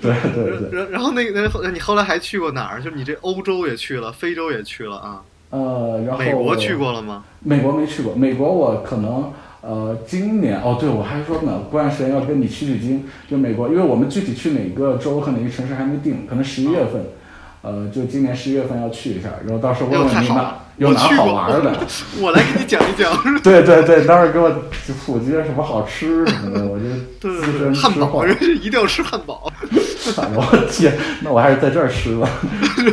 对对对，然然后那个那你后来还去过哪儿？就你这欧洲也去了，非洲也去了啊。呃，然后美国去过了吗？美国没去过，美国我可能呃今年哦，对我还说呢，过段时间要跟你取取经。就美国，因为我们具体去哪个州和哪个城市还没定，可能十一月份，<laughs> 呃，就今年十一月份要去一下，然后到时候问问你哪有哪好玩的，<laughs> 我来给你讲一讲。对 <laughs> 对对，到时候给我普及什么好吃什么的，我就对对汉堡，一定要吃汉堡。我天，那我还是在这儿吃吧。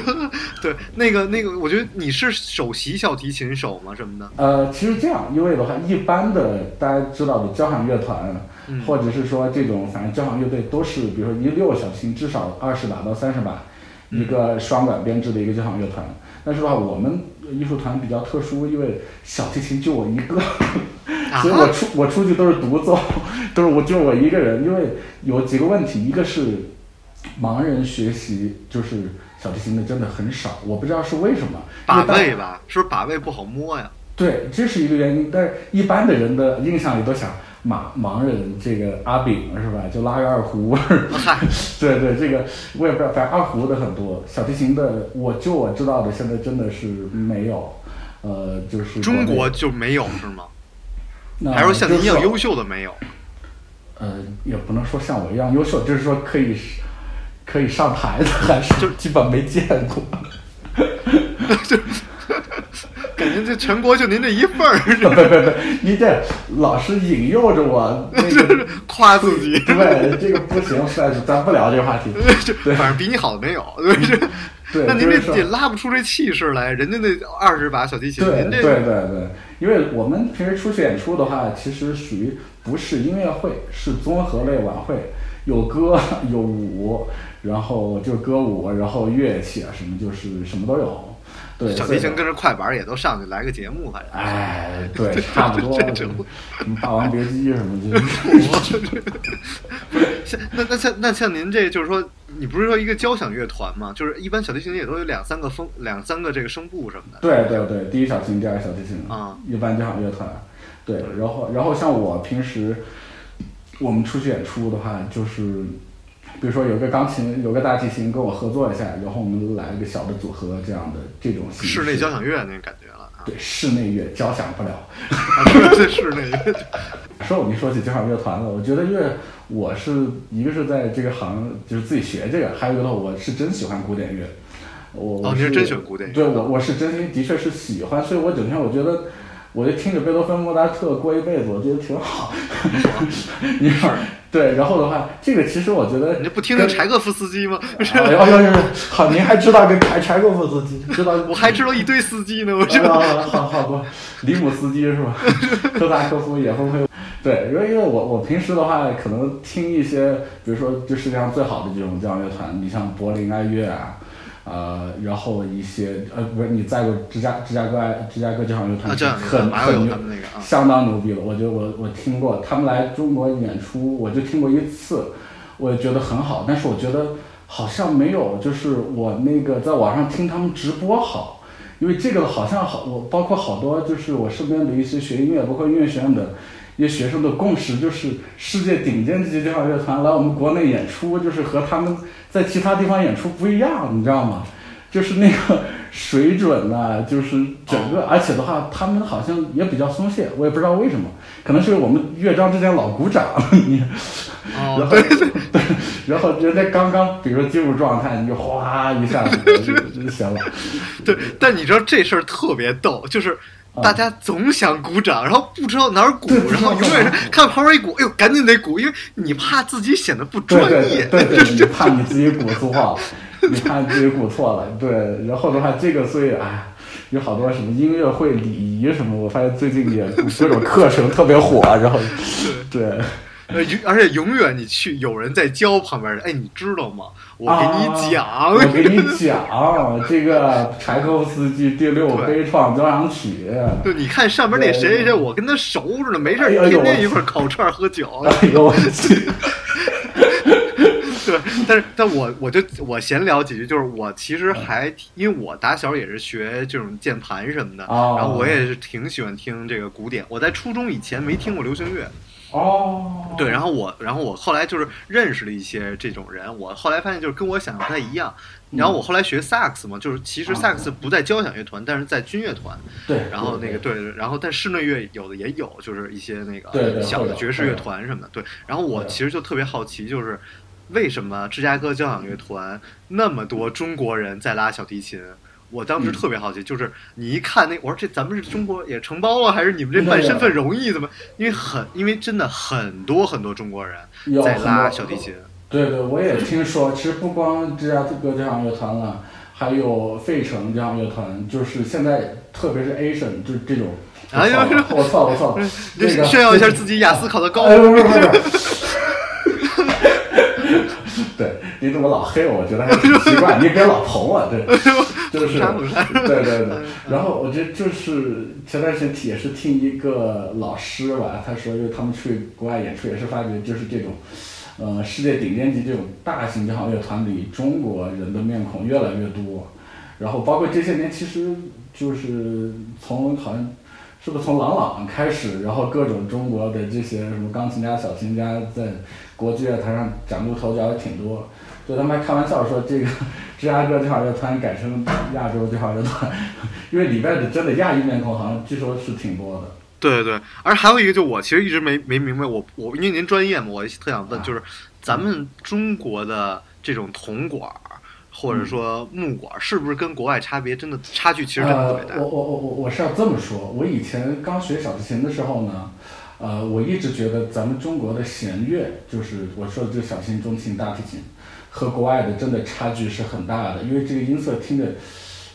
<laughs> 对，那个那个，我觉得你是首席小提琴手吗？什么的？呃，其实这样，因为的话，一般的大家知道的交响乐团，或者是说这种反正交响乐队，都是比如说一溜小提琴至少二十把到三十把，一个双管编制的一个交响乐团。但是的话，我们艺术团比较特殊，因为小提琴就我一个，<laughs> 所以我出我出去都是独奏，都是我就我一个人，因为有几个问题，一个是。盲人学习就是小提琴的真的很少，我不知道是为什么。把位吧，是不是把位不好摸呀？对，这是一个原因。但是一般的人的印象里都想，盲盲人这个阿炳是吧？就拉个二胡。<laughs> 对对，这个我也不知道，反正二胡的很多，小提琴的，我就我知道的，现在真的是没有。呃，就是中国就没有是吗？还是说像您一样优秀的没有？呃，也不能说像我一样优秀，就是说可以。可以上台的还是就基本没见过，<laughs> 就感觉这全国就您这一份儿。不不不，你这老是引诱着我，那个 <laughs> 夸自己。<laughs> 对，这个不行，算是咱不聊这个话题。对，反正比你好的没有。对，那您这也拉不出这气势来。人家那二十把小提琴，您这对对对，因为我们平时出去演出的话，其实属于不是音乐会，是综合类晚会，有歌有舞。然后就是歌舞，然后乐器啊什么，就是什么都有。对，小提琴跟着快板也都上去来个节目，反正。哎，对，<laughs> 差不多。什么《霸王别姬》什么的。像 <laughs> 那那像那像您这就是说，你不是说一个交响乐团吗？就是一般小提琴也都有两三个风，两三个这个声部什么的。对对对，第一小提琴，第二小提琴啊。一般交响乐团，对，然后然后像我平时我们出去演出的话，就是。比如说有个钢琴，有个大提琴跟我合作一下，然后我们来一个小的组合，这样的这种室内交响乐那感觉了。对，室内乐交响不了。对，室内乐。<laughs> 说我们说起交响乐团了，我觉得因为我是一个是在这个行，就是自己学这个，还有一个我是真喜欢古典乐。我哦，你是真喜欢古典乐？对，我我是真心的确是喜欢，所以我整天我觉得。我就听着贝多芬、莫扎特过一辈子，我觉得挺好。<laughs> <laughs> 你说对，然后的话，这个其实我觉得你不听听柴可夫斯基吗？哎呦呦呦！好，您还知道个柴柴可夫斯基？知道？我还知道一堆司机呢，我知道。好好多，里姆斯基是吧？科萨科夫也会会。对，因为因为我我平时的话，可能听一些，比如说就世界上最好的这种交响乐团，你像柏林爱乐啊。呃，然后一些呃，不是你在过芝加芝加哥爱芝加哥交响乐团，很很牛，相当牛逼了。我觉得我我听过他们来中国演出，我就听过一次，我也觉得很好。但是我觉得好像没有，就是我那个在网上听他们直播好，因为这个好像好，我包括好多就是我身边的一些学音乐，包括音乐学院的一些学生的共识，就是世界顶尖级交响乐团来我们国内演出，就是和他们在其他地方演出不一样，你知道吗？就是那个水准呐、就是整个，而且的话，他们好像也比较松懈，我也不知道为什么，可能是我们乐章之间老鼓掌，你。然哦，后对，然后人家刚刚比如说进入状态，你就哗一下子就就行了。对，但你知道这事儿特别逗，就是啊大家总想鼓掌，然后不知道哪儿鼓然后永远是看旁边一鼓，哎呦，赶紧得鼓，因为你怕自己显得不对专对业。对对 <laughs> 对，你怕你自己鼓错了，你怕你自己鼓错了，对。然后的话，这个所以哎，有好多什么音乐会礼仪什么，我发现最近也各种课程特别火，然后对。呃，永而且永远你去有人在教旁边人，哎，你知道吗？我给啊你讲，我给你 <laughs> 讲这个柴可夫斯基第六悲怆交响曲。对，你看上面那谁谁谁，我跟他熟着呢，没事天天一块烤串喝酒。哎呦我去！<laughs> 对，但是但我我就我闲聊几句，就是我其实还因为我打小也是学这种键盘什么的，哦然后我也是挺喜欢听这个古典。我在初中以前没听过流行乐，哦，对，然后我然后我后来就是认识了一些这种人，我后来发现就是跟我想的不太一样。然后我后来学萨克斯嘛，就是其实嗯萨克斯不在交响乐团，但是在军乐团。对，然后那个对然后但室内乐有的也有，就是一些那个小的爵士乐团什么的。对，然后我其实就特别好奇，就是为什么芝加哥交响乐团那么多中国人在拉小提琴？我当时嗯特别好奇，就是你一看那，我说这咱们是中国也承包了，还是你们这办身份容易？怎么？因为很，因为真的很多很多中国人在拉小提琴。对对，我也听说，其实不光芝加哥交响乐团了，还有费城交响乐团，就是现在特别是 Asian 就这种，哎呦我操我操，这个炫耀一下自己雅思考的高。哎，不是不是不是。<laughs> 对，你怎么老黑我？我觉得还挺奇怪，你别老捧我，对，<laughs> <laughs> 就是对对对。然后我觉得就是前段时间也是听一个老师吧，他说，因为他们去国外演出，也是发觉就是这种，呃，世界顶尖级这种大型交响乐团里，中国人的面孔越来越多。然后包括这些年，其实就是从好像是不是从郎朗开始，然后各种中国的这些什么钢琴家、小提琴家在国际乐坛上崭露头角也挺多。对他们还开玩笑说，这个 <laughs> 芝加哥交响乐团改成亚洲这号乐团，因为里边的真的亚裔面孔好像据说是挺多的。对对对，而还有一个，就我其实一直没没明白，我我因为您专业嘛，我特想问，啊就是咱们中国的这种铜管儿或者说木管儿，是不是跟国外差别真的差距其实真的特别大？呃、我我我我我是要这么说，我以前刚学小提琴的时候呢，呃，我一直觉得咱们中国的弦乐，就是我说的这小提琴、中提琴、大提琴，和国外的真的差距是很大的，因为这个音色听着，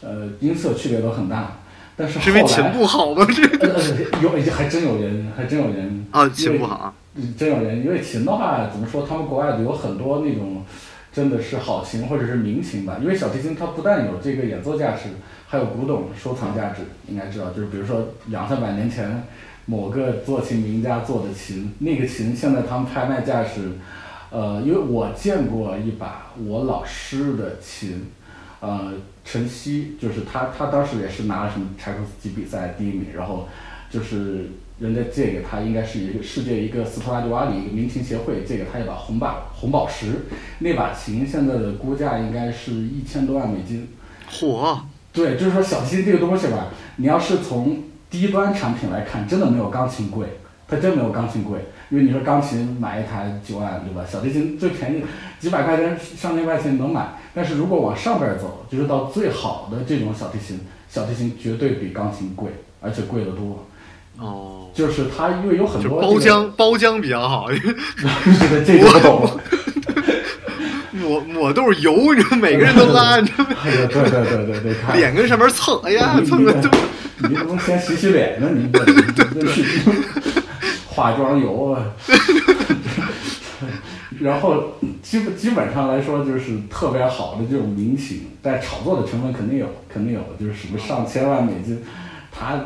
呃，音色区别都很大。但是后来是因为琴不好吗？这呃呃有还真有原因，还真有原因啊，琴不好啊，嗯真有人因，因为琴的话，怎么说？他们国外的有很多那种真的是好琴或者是名琴吧。因为小提琴它不但有这个演奏价值，还有古董收藏价值。应该知道，就是比如说两三百年前某个做琴名家做的琴，那个琴现在他们拍卖价值，呃，因为我见过一把我老师的琴，呃，陈曦，就是他，他当时也是拿了什么柴可夫斯基比赛第一名，然后就是人家借给他，应该是一个世界一个斯特拉迪瓦里一个民琴协会借给他一把红把红宝石，那把琴现在的估价应该是一千多万美金。嚯！对，就是说小提琴这个东西吧，你要是从低端产品来看，真的没有钢琴贵，它真没有钢琴贵。因为你说钢琴买一台九万，对吧？小提琴最便宜几百块钱、上千块钱能买，但是如果往上边走，就是到最好的这种小提琴，小提琴绝对比钢琴贵，而且贵得多。哦，就是它因为有很就多、包浆包浆比较好，这个这个不懂了。抹抹都是油，你说，每个人都拉，你知道吗？哎呀，对对对对对，看脸跟上面蹭，哎呀，蹭的就你怎么先洗洗脸呢？你这这这是化妆油啊。<laughs> 然后基本基本上来说，就是特别好的这种明星，但炒作的成分肯定有，肯定有，就是什么上千万美金，他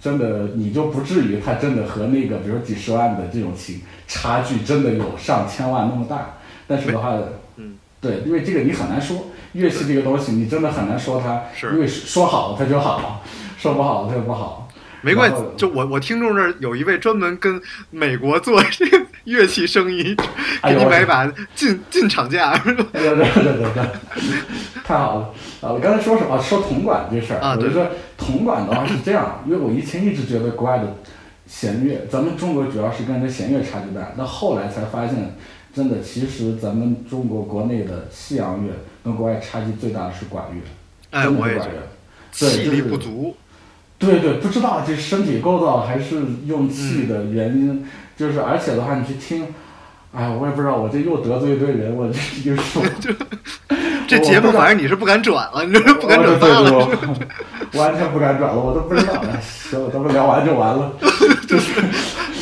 真的你就不至于他真的和那个比如几十万的这种情差距真的有上千万那么大。但是的话，嗯，对，因为这个你很难说，乐器这个东西你真的很难说它，因为说好它就好，说不好它就不好。没关系，就我我听众这儿有一位专门跟美国做这个乐器生意，给你买一把进进厂价，对对对对对对，<laughs> 太好了啊！我刚才说什么？说铜管这事儿，我就说铜管的话是这样，因为我以前一直觉得国外的弦乐，咱们中国主要是跟这弦乐差距大，到后来才发现，真的其实咱们中国国内的西洋乐跟国外差距最大的是管乐，哎，我也气力就是不足。对对，不知道这身体构造还是用气嗯的原因，<laughs> 就是而且的话，你去听，哎，我也不知道，我这又得罪一堆人，我这又说 <laughs> <laughs> 这节目反正你是不敢转了，你这是不敢转了。完全不敢转了，我都不知道。哎行，咱们聊完就完了，就是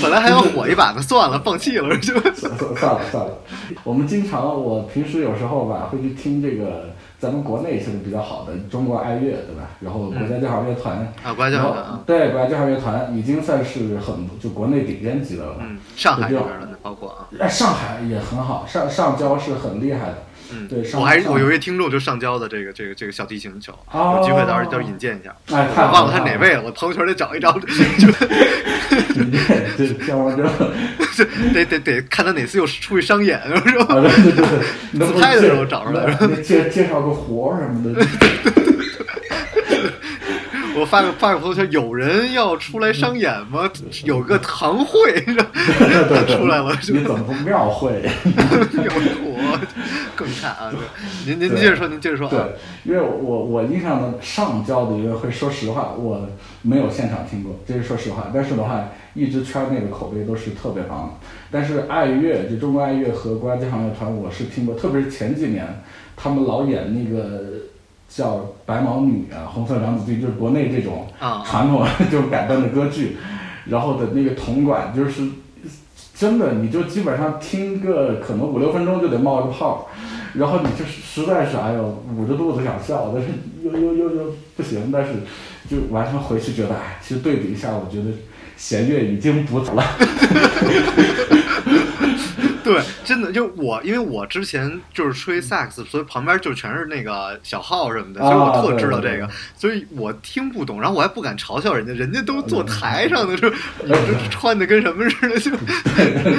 本来还要火一把的，算了，放弃了，就算了算了算了。我们经常，我平时有时候吧，会去听这个咱们国内现在比较好的中国爱乐，对吧？然后国家交响乐团，啊，国家然后交响啊，对国家交响乐团已经算是很就国内顶尖级的了。嗯，上海这边的包括啊，哎，上海也很好，上上交是很厉害的。嗯，对上我还我有一位听众就上交的这个这个这个小提琴手，哦有机会到时候到时候引荐一下。哎，我太忘了他哪？位了，我朋友圈得找一找，就 <laughs> 对这得得得看他哪次又出去商演，是吧？自拍的时候找出来介介绍个活什么的。<laughs> 我发个发个朋友圈，有人要出来商演吗？有个堂会，是吧对对对，出来了，就你怎么不庙会？<laughs> 有火，更惨啊！您您接着说，您接着说啊。对，因为我我印象的上交的音乐会，说实话，我没有现场听过，这是说实话。但是的话，一直圈内的口碑都是特别棒的。但是爱乐，就中国爱乐和国家交响乐团，我是听过，特别是前几年，他们老演那个叫《白毛女》啊，《红色娘子军》，就是国内这种啊。传统这 <laughs> 种改编的歌剧，然后的那个铜管，就是真的，你就基本上听个可能五六分钟就得冒个泡，然后你就实在是哎呦捂着肚子想笑，但是又又又又不行，但是就完全回去觉得哎，其实对比一下，我觉得弦乐已经不错了。<laughs> <laughs> 对，真的就我，因为我之前就是吹萨克斯，所以旁边就全是那个小号什么的，所以我特知道这个，所以我听不懂，然后我还不敢嘲笑人家，人家都坐台上的，就你这 <laughs> 穿的跟什么似的，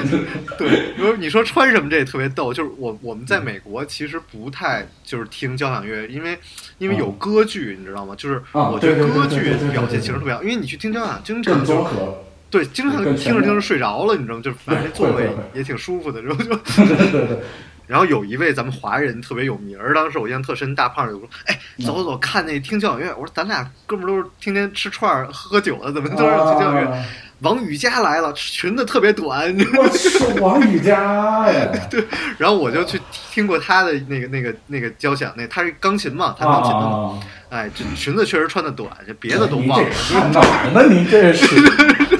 就 <laughs> 对。如果你说穿什么，这也特别逗，就是我我们在美国其实不太就是听交响乐，因为因为有歌剧，你知道吗？就是啊我觉得歌剧表现对形式特别好，因为你去听交响，经更常就综合，对，经常听着听着睡着了，你知道吗？就反正座位也挺舒服的，然后就。<laughs> <laughs> 然后有一位咱们华人特别有名儿，当时我印象特深，大胖就说：“哎，走走走，看那听交响乐。”我说：“咱俩哥们儿都是天天吃串儿、喝酒的，怎么都是听交响乐？”啊王羽佳来了，裙子特别短，我是王羽佳呀，<laughs> 对然后我就去听过他的那个、那个、那个交响，那他是钢琴嘛，弹钢琴的嘛。啊，哎，这裙子确实穿的短，这别的都忘了。这看哪儿呢？你这是，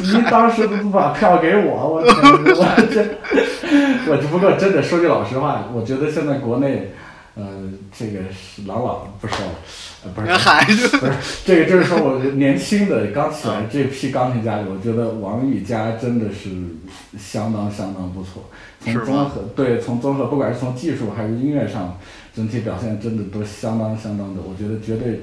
你当时都不把票给我，我天，我这，我只不过真的说句老实话，我觉得现在国内，呃，这个是朗朗不说了，呃，不是，不是这个，就是说我年轻的刚起来这批钢琴家里，我觉得王羽佳真的是相当相当不错。从综合对，从综合不管是从技术还是音乐上，整体表现真的都相当相当的，我觉得绝对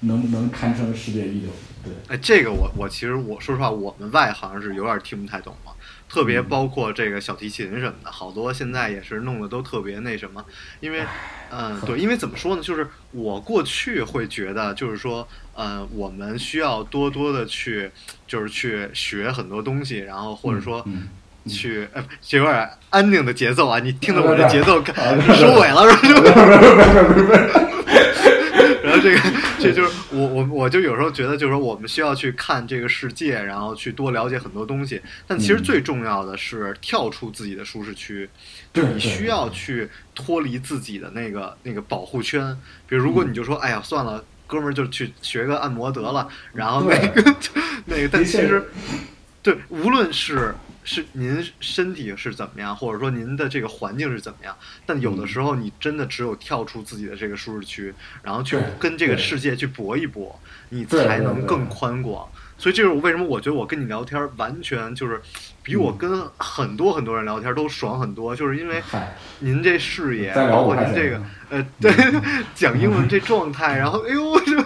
能能堪称世界一流。对，哎，这个我我其实我说实话，我们外行是有点听不太懂了，特别包括这个小提琴什么的，好多现在也是弄得都特别那什么，因为，嗯，对，因为怎么说呢，就是我过去会觉得，就是说，呃，我们需要多多的去，就是去学很多东西，然后或者说。嗯，去，呃，这有点安定的节奏啊！你听到我这节奏，对收尾了是吧？这个，这就是我我我就有时候觉得，就是说我们需要去看这个世界，然后去多了解很多东西。但其实嗯最重要的是跳出自己的舒适区，对对你需要去脱离自己的那个那个保护圈。比如，如果你就说，哎呀，算了，哥们儿就去学个按摩得了，然后那个 <laughs> 那个，但其实对，无论是是您身体是怎么样，或者说您的这个环境是怎么样，但有的嗯。时候你真的只有跳出自己的这个舒适区，然后去跟这个世界去搏一搏，你才能更。宽广。所以这是我为什么我觉得我跟你聊天完全就是比我跟很多很多人聊天都爽很多，就是因为，您这视野，包括您这个呃对讲英文这状态，然后哎呦这。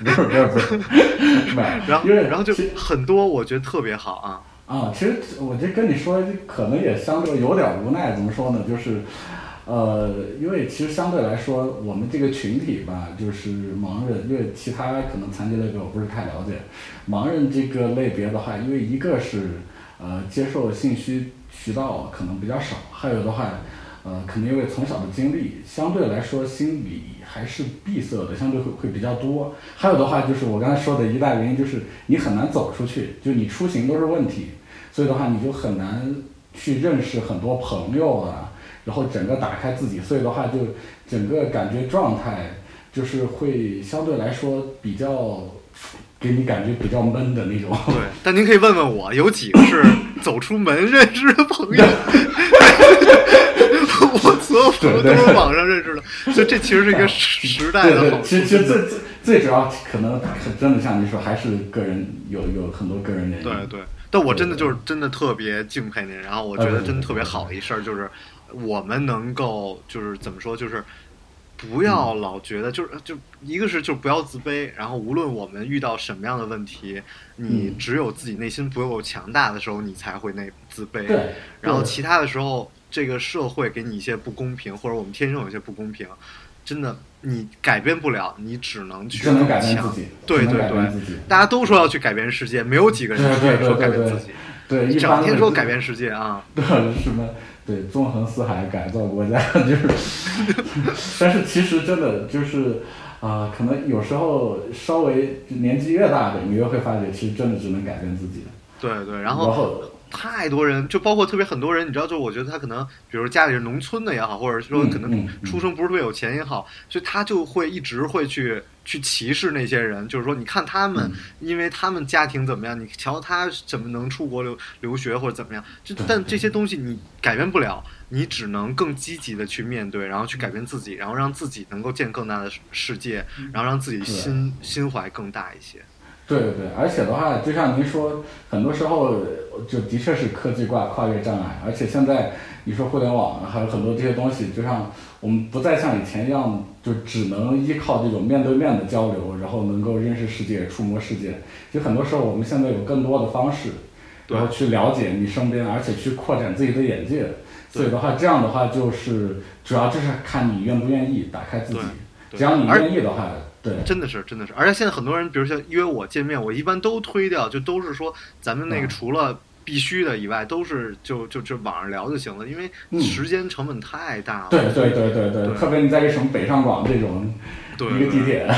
不是不是不是，<laughs> 没有然后然后就很多我觉得特别好啊，啊，其实我这跟你说，可能也相对有点无奈。怎么说呢？就是，呃，因为其实相对来说，我们这个群体吧，就是盲人，因为其他可能残疾类别我不是太了解。盲人这个类别的话，因为一个是呃接受信息渠道可能比较少，还有的话，呃，可能因为从小的经历，相对来说心理还是闭塞的，相对会会比较多。还有的话，就是我刚才说的一大原因，就是你很难走出去，就你出行都是问题，所以的话，你就很难去认识很多朋友啊，然后整个打开自己，所以的话，就整个感觉状态就是会相对来说比较给你感觉比较闷的那种。对。但您可以问问我，有几个是走出门认识的朋友？<laughs> 我所有朋友都是网上认识的，所以这其实是一个时时代的好处。其实其实最最最主要可能真的像你说，还是个人有有很多个人原因。对对，但我真的就是真的特别敬佩您，然后我觉得真的特别好的一事儿就是我们能够就是怎么说就是。不要老觉得就是就一个是就不要自卑，然后无论我们遇到什么样的问题，你嗯只有自己内心不够强大的时候，你才会那自卑。对，然后其他的时候，这个社会给你一些不公平，或者我们天生有一些不公平，真的你改变不了，你只能去只能改变强自己，对对对。大家都说要去改变世界，没有几个人对对愿意说改变自己，对，一整天说改变世界啊。<laughs> 对什么对纵横四海改造国家，<laughs> 就是，但是其实真的就是啊、可能有时候稍微年纪越大的，你越会发觉，其实真的只能改变自己。对对，然后太多人，就包括特别很多人，你知道，就我觉得他可能，比如家里是农村的也好，或者说嗯可能出生不是特别有钱也好，所以他就会一直会去去歧视那些人，就是说，你看他们，嗯。因为他们家庭怎么样，你瞧他怎么能出国留留学或者怎么样，就但这些东西你改变不了，你只能更积极的去面对，然后去改变自己，然后让自己能够见更大的世界，然后让自己心心怀更大一些。对对对，而且的话，就像您说，很多时候就的确是科技跨跨越障碍，而且现在你说互联网还有很多这些东西，就像我们不再像以前一样，就只能依靠这种面对面的交流，然后能够认识世界、触摸世界。就很多时候我们现在有更多的方式，然后去了解你身边，而且去扩展自己的眼界。所以的话，这样的话就是主要就是看你愿不愿意打开自己。只要你愿意的话，对。真的是，真的是，而且现在很多人，比如像约我见面，我一般都推掉，就都是说咱们那个嗯除了必须的以外，都是就就就网上聊就行了，因为嗯时间成本太大了。对对对对对，对特别你在这什么北上广这种对一个地铁，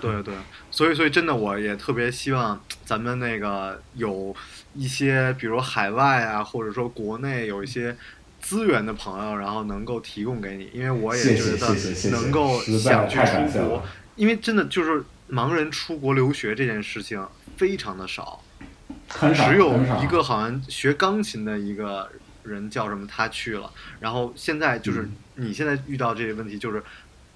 对对，所以所以真的，我也特别希望咱们那个有一些，比如海外啊，或者说国内有一些。资源的朋友，然后能够提供给你，因为我也觉得能够想去出国了，因为真的就是盲人出国留学这件事情非常的少，很少只有一个好像学钢琴的一个人叫什么，他去了。然后现在就是嗯你现在遇到这些问题，就是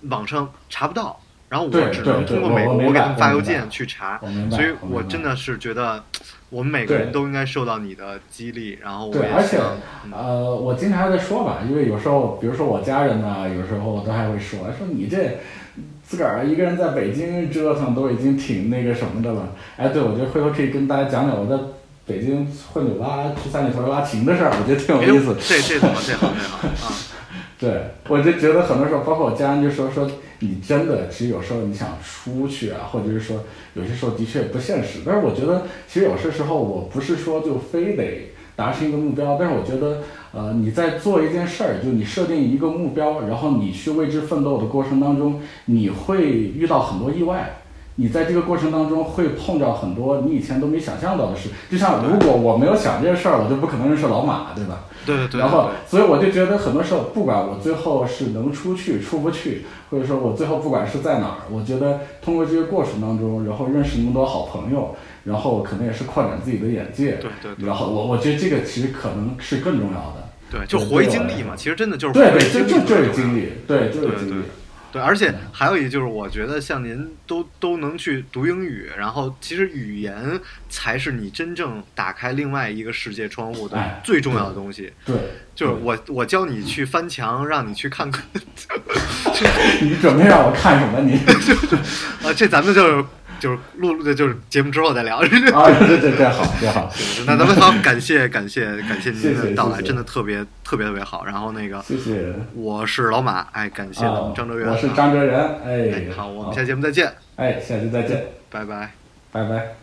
网上查不到，然后我只能通过美国，我给他们发邮件去查所以我真的是觉得，我们每个人都应该受到你的激励。然后我对，而且呃，我经常还在说吧，因为有时候，比如说我家人呢，有时候我都还会说，说你这自个儿一个人在北京折腾，都已经挺那个什么的了。哎，对，我觉得回头可以跟大家讲讲我在北京混酒吧、去三里屯拉琴的事儿，我觉得挺有意思哎呦。这这怎么这好这好啊？<laughs> 对，我就觉得很多时候，包括我家人就说说你真的，其实有时候你想出去啊，或者是说有些时候的确不现实。但是我觉得，其实有些时候我不是说就非得达成一个目标，但是我觉得，呃，你在做一件事儿，就你设定一个目标，然后你去为之奋斗的过程当中，你会遇到很多意外。你在这个过程当中会碰到很多你以前都没想象到的事，就像如果我没有想这事儿，我就不可能认识老马，对吧？对对对然后，所以我就觉得很多时候，不管我最后是能出去出不去，或者说我最后不管是在哪儿，我觉得通过这个过程当中，然后认识那么多好朋友，然后可能也是扩展自己的眼界。对对对然后我我觉得这个其实可能是更重要的。对，就对活一经历嘛，其实真的就是对对，就就就是经历，对，就是对对而且还有一就是，我觉得像您都都能去读英语，然后其实语言才是你真正打开另外一个世界窗户的哎最重要的东西。对，就是我我教你去翻墙，让你去看看 <laughs> 你准备让我看什么你？<laughs> 啊，这咱们就是就是录录的就是节目之后再聊。<laughs> 啊，对对对，好，对好，<laughs> 那咱们好，感谢感谢感谢您的到来，真的特别特别特别好。然后那个谢谢。我是老马，哎，感谢咱啊们张哲元，我是张哲仁，哎哎，好，我们下节目再见，哎，下期再见，拜拜。拜拜。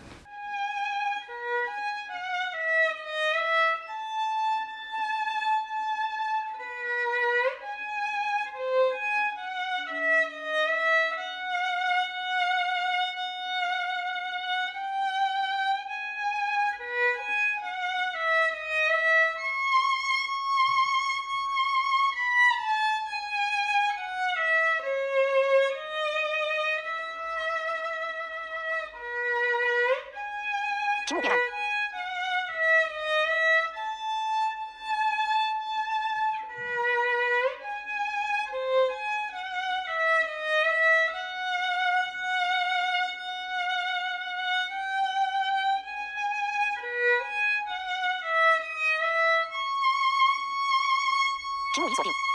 屏幕已锁定。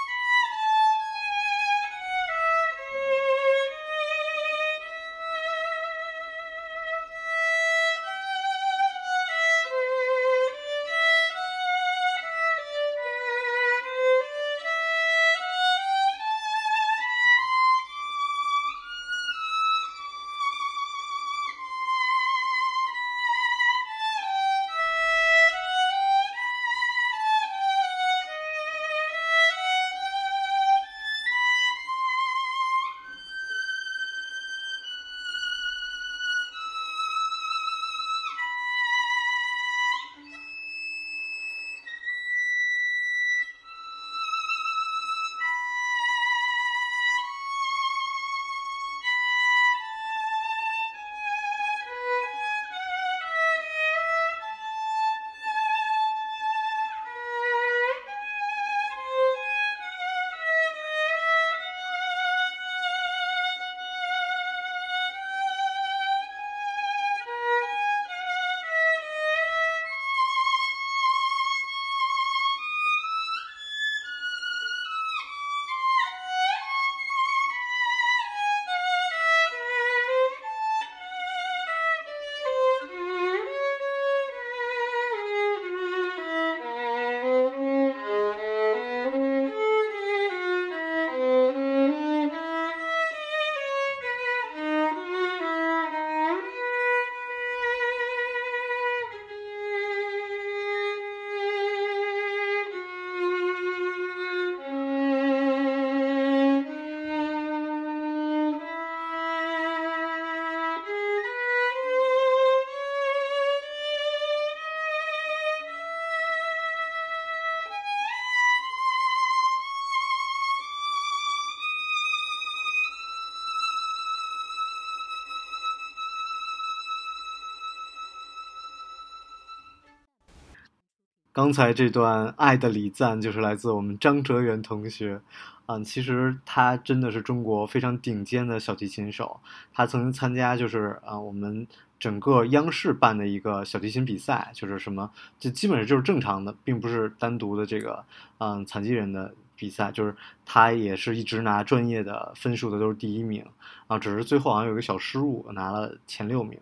刚才这段爱的礼赞就是来自我们张哲元同学，嗯，其实他真的是中国非常顶尖的小提琴手，他曾经参加就是啊、我们整个央视办的一个小提琴比赛，就是什么，就基本上就是正常的，并不是单独的这个嗯残疾人的比赛，就是他也是一直拿专业的分数的都是第一名，啊，只是最后好像有一个小失误拿了前六名，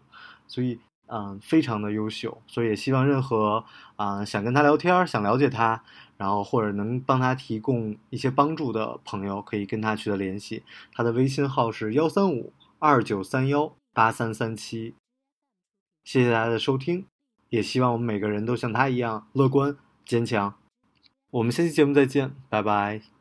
所以。嗯，非常的优秀，所以也希望任何啊、想跟他聊天、想了解他，然后或者能帮他提供一些帮助的朋友，可以跟他取得联系。他的微信号是幺三五二九三幺八三三七。谢谢大家的收听，也希望我们每个人都像他一样乐观坚强。我们下期节目再见，拜拜。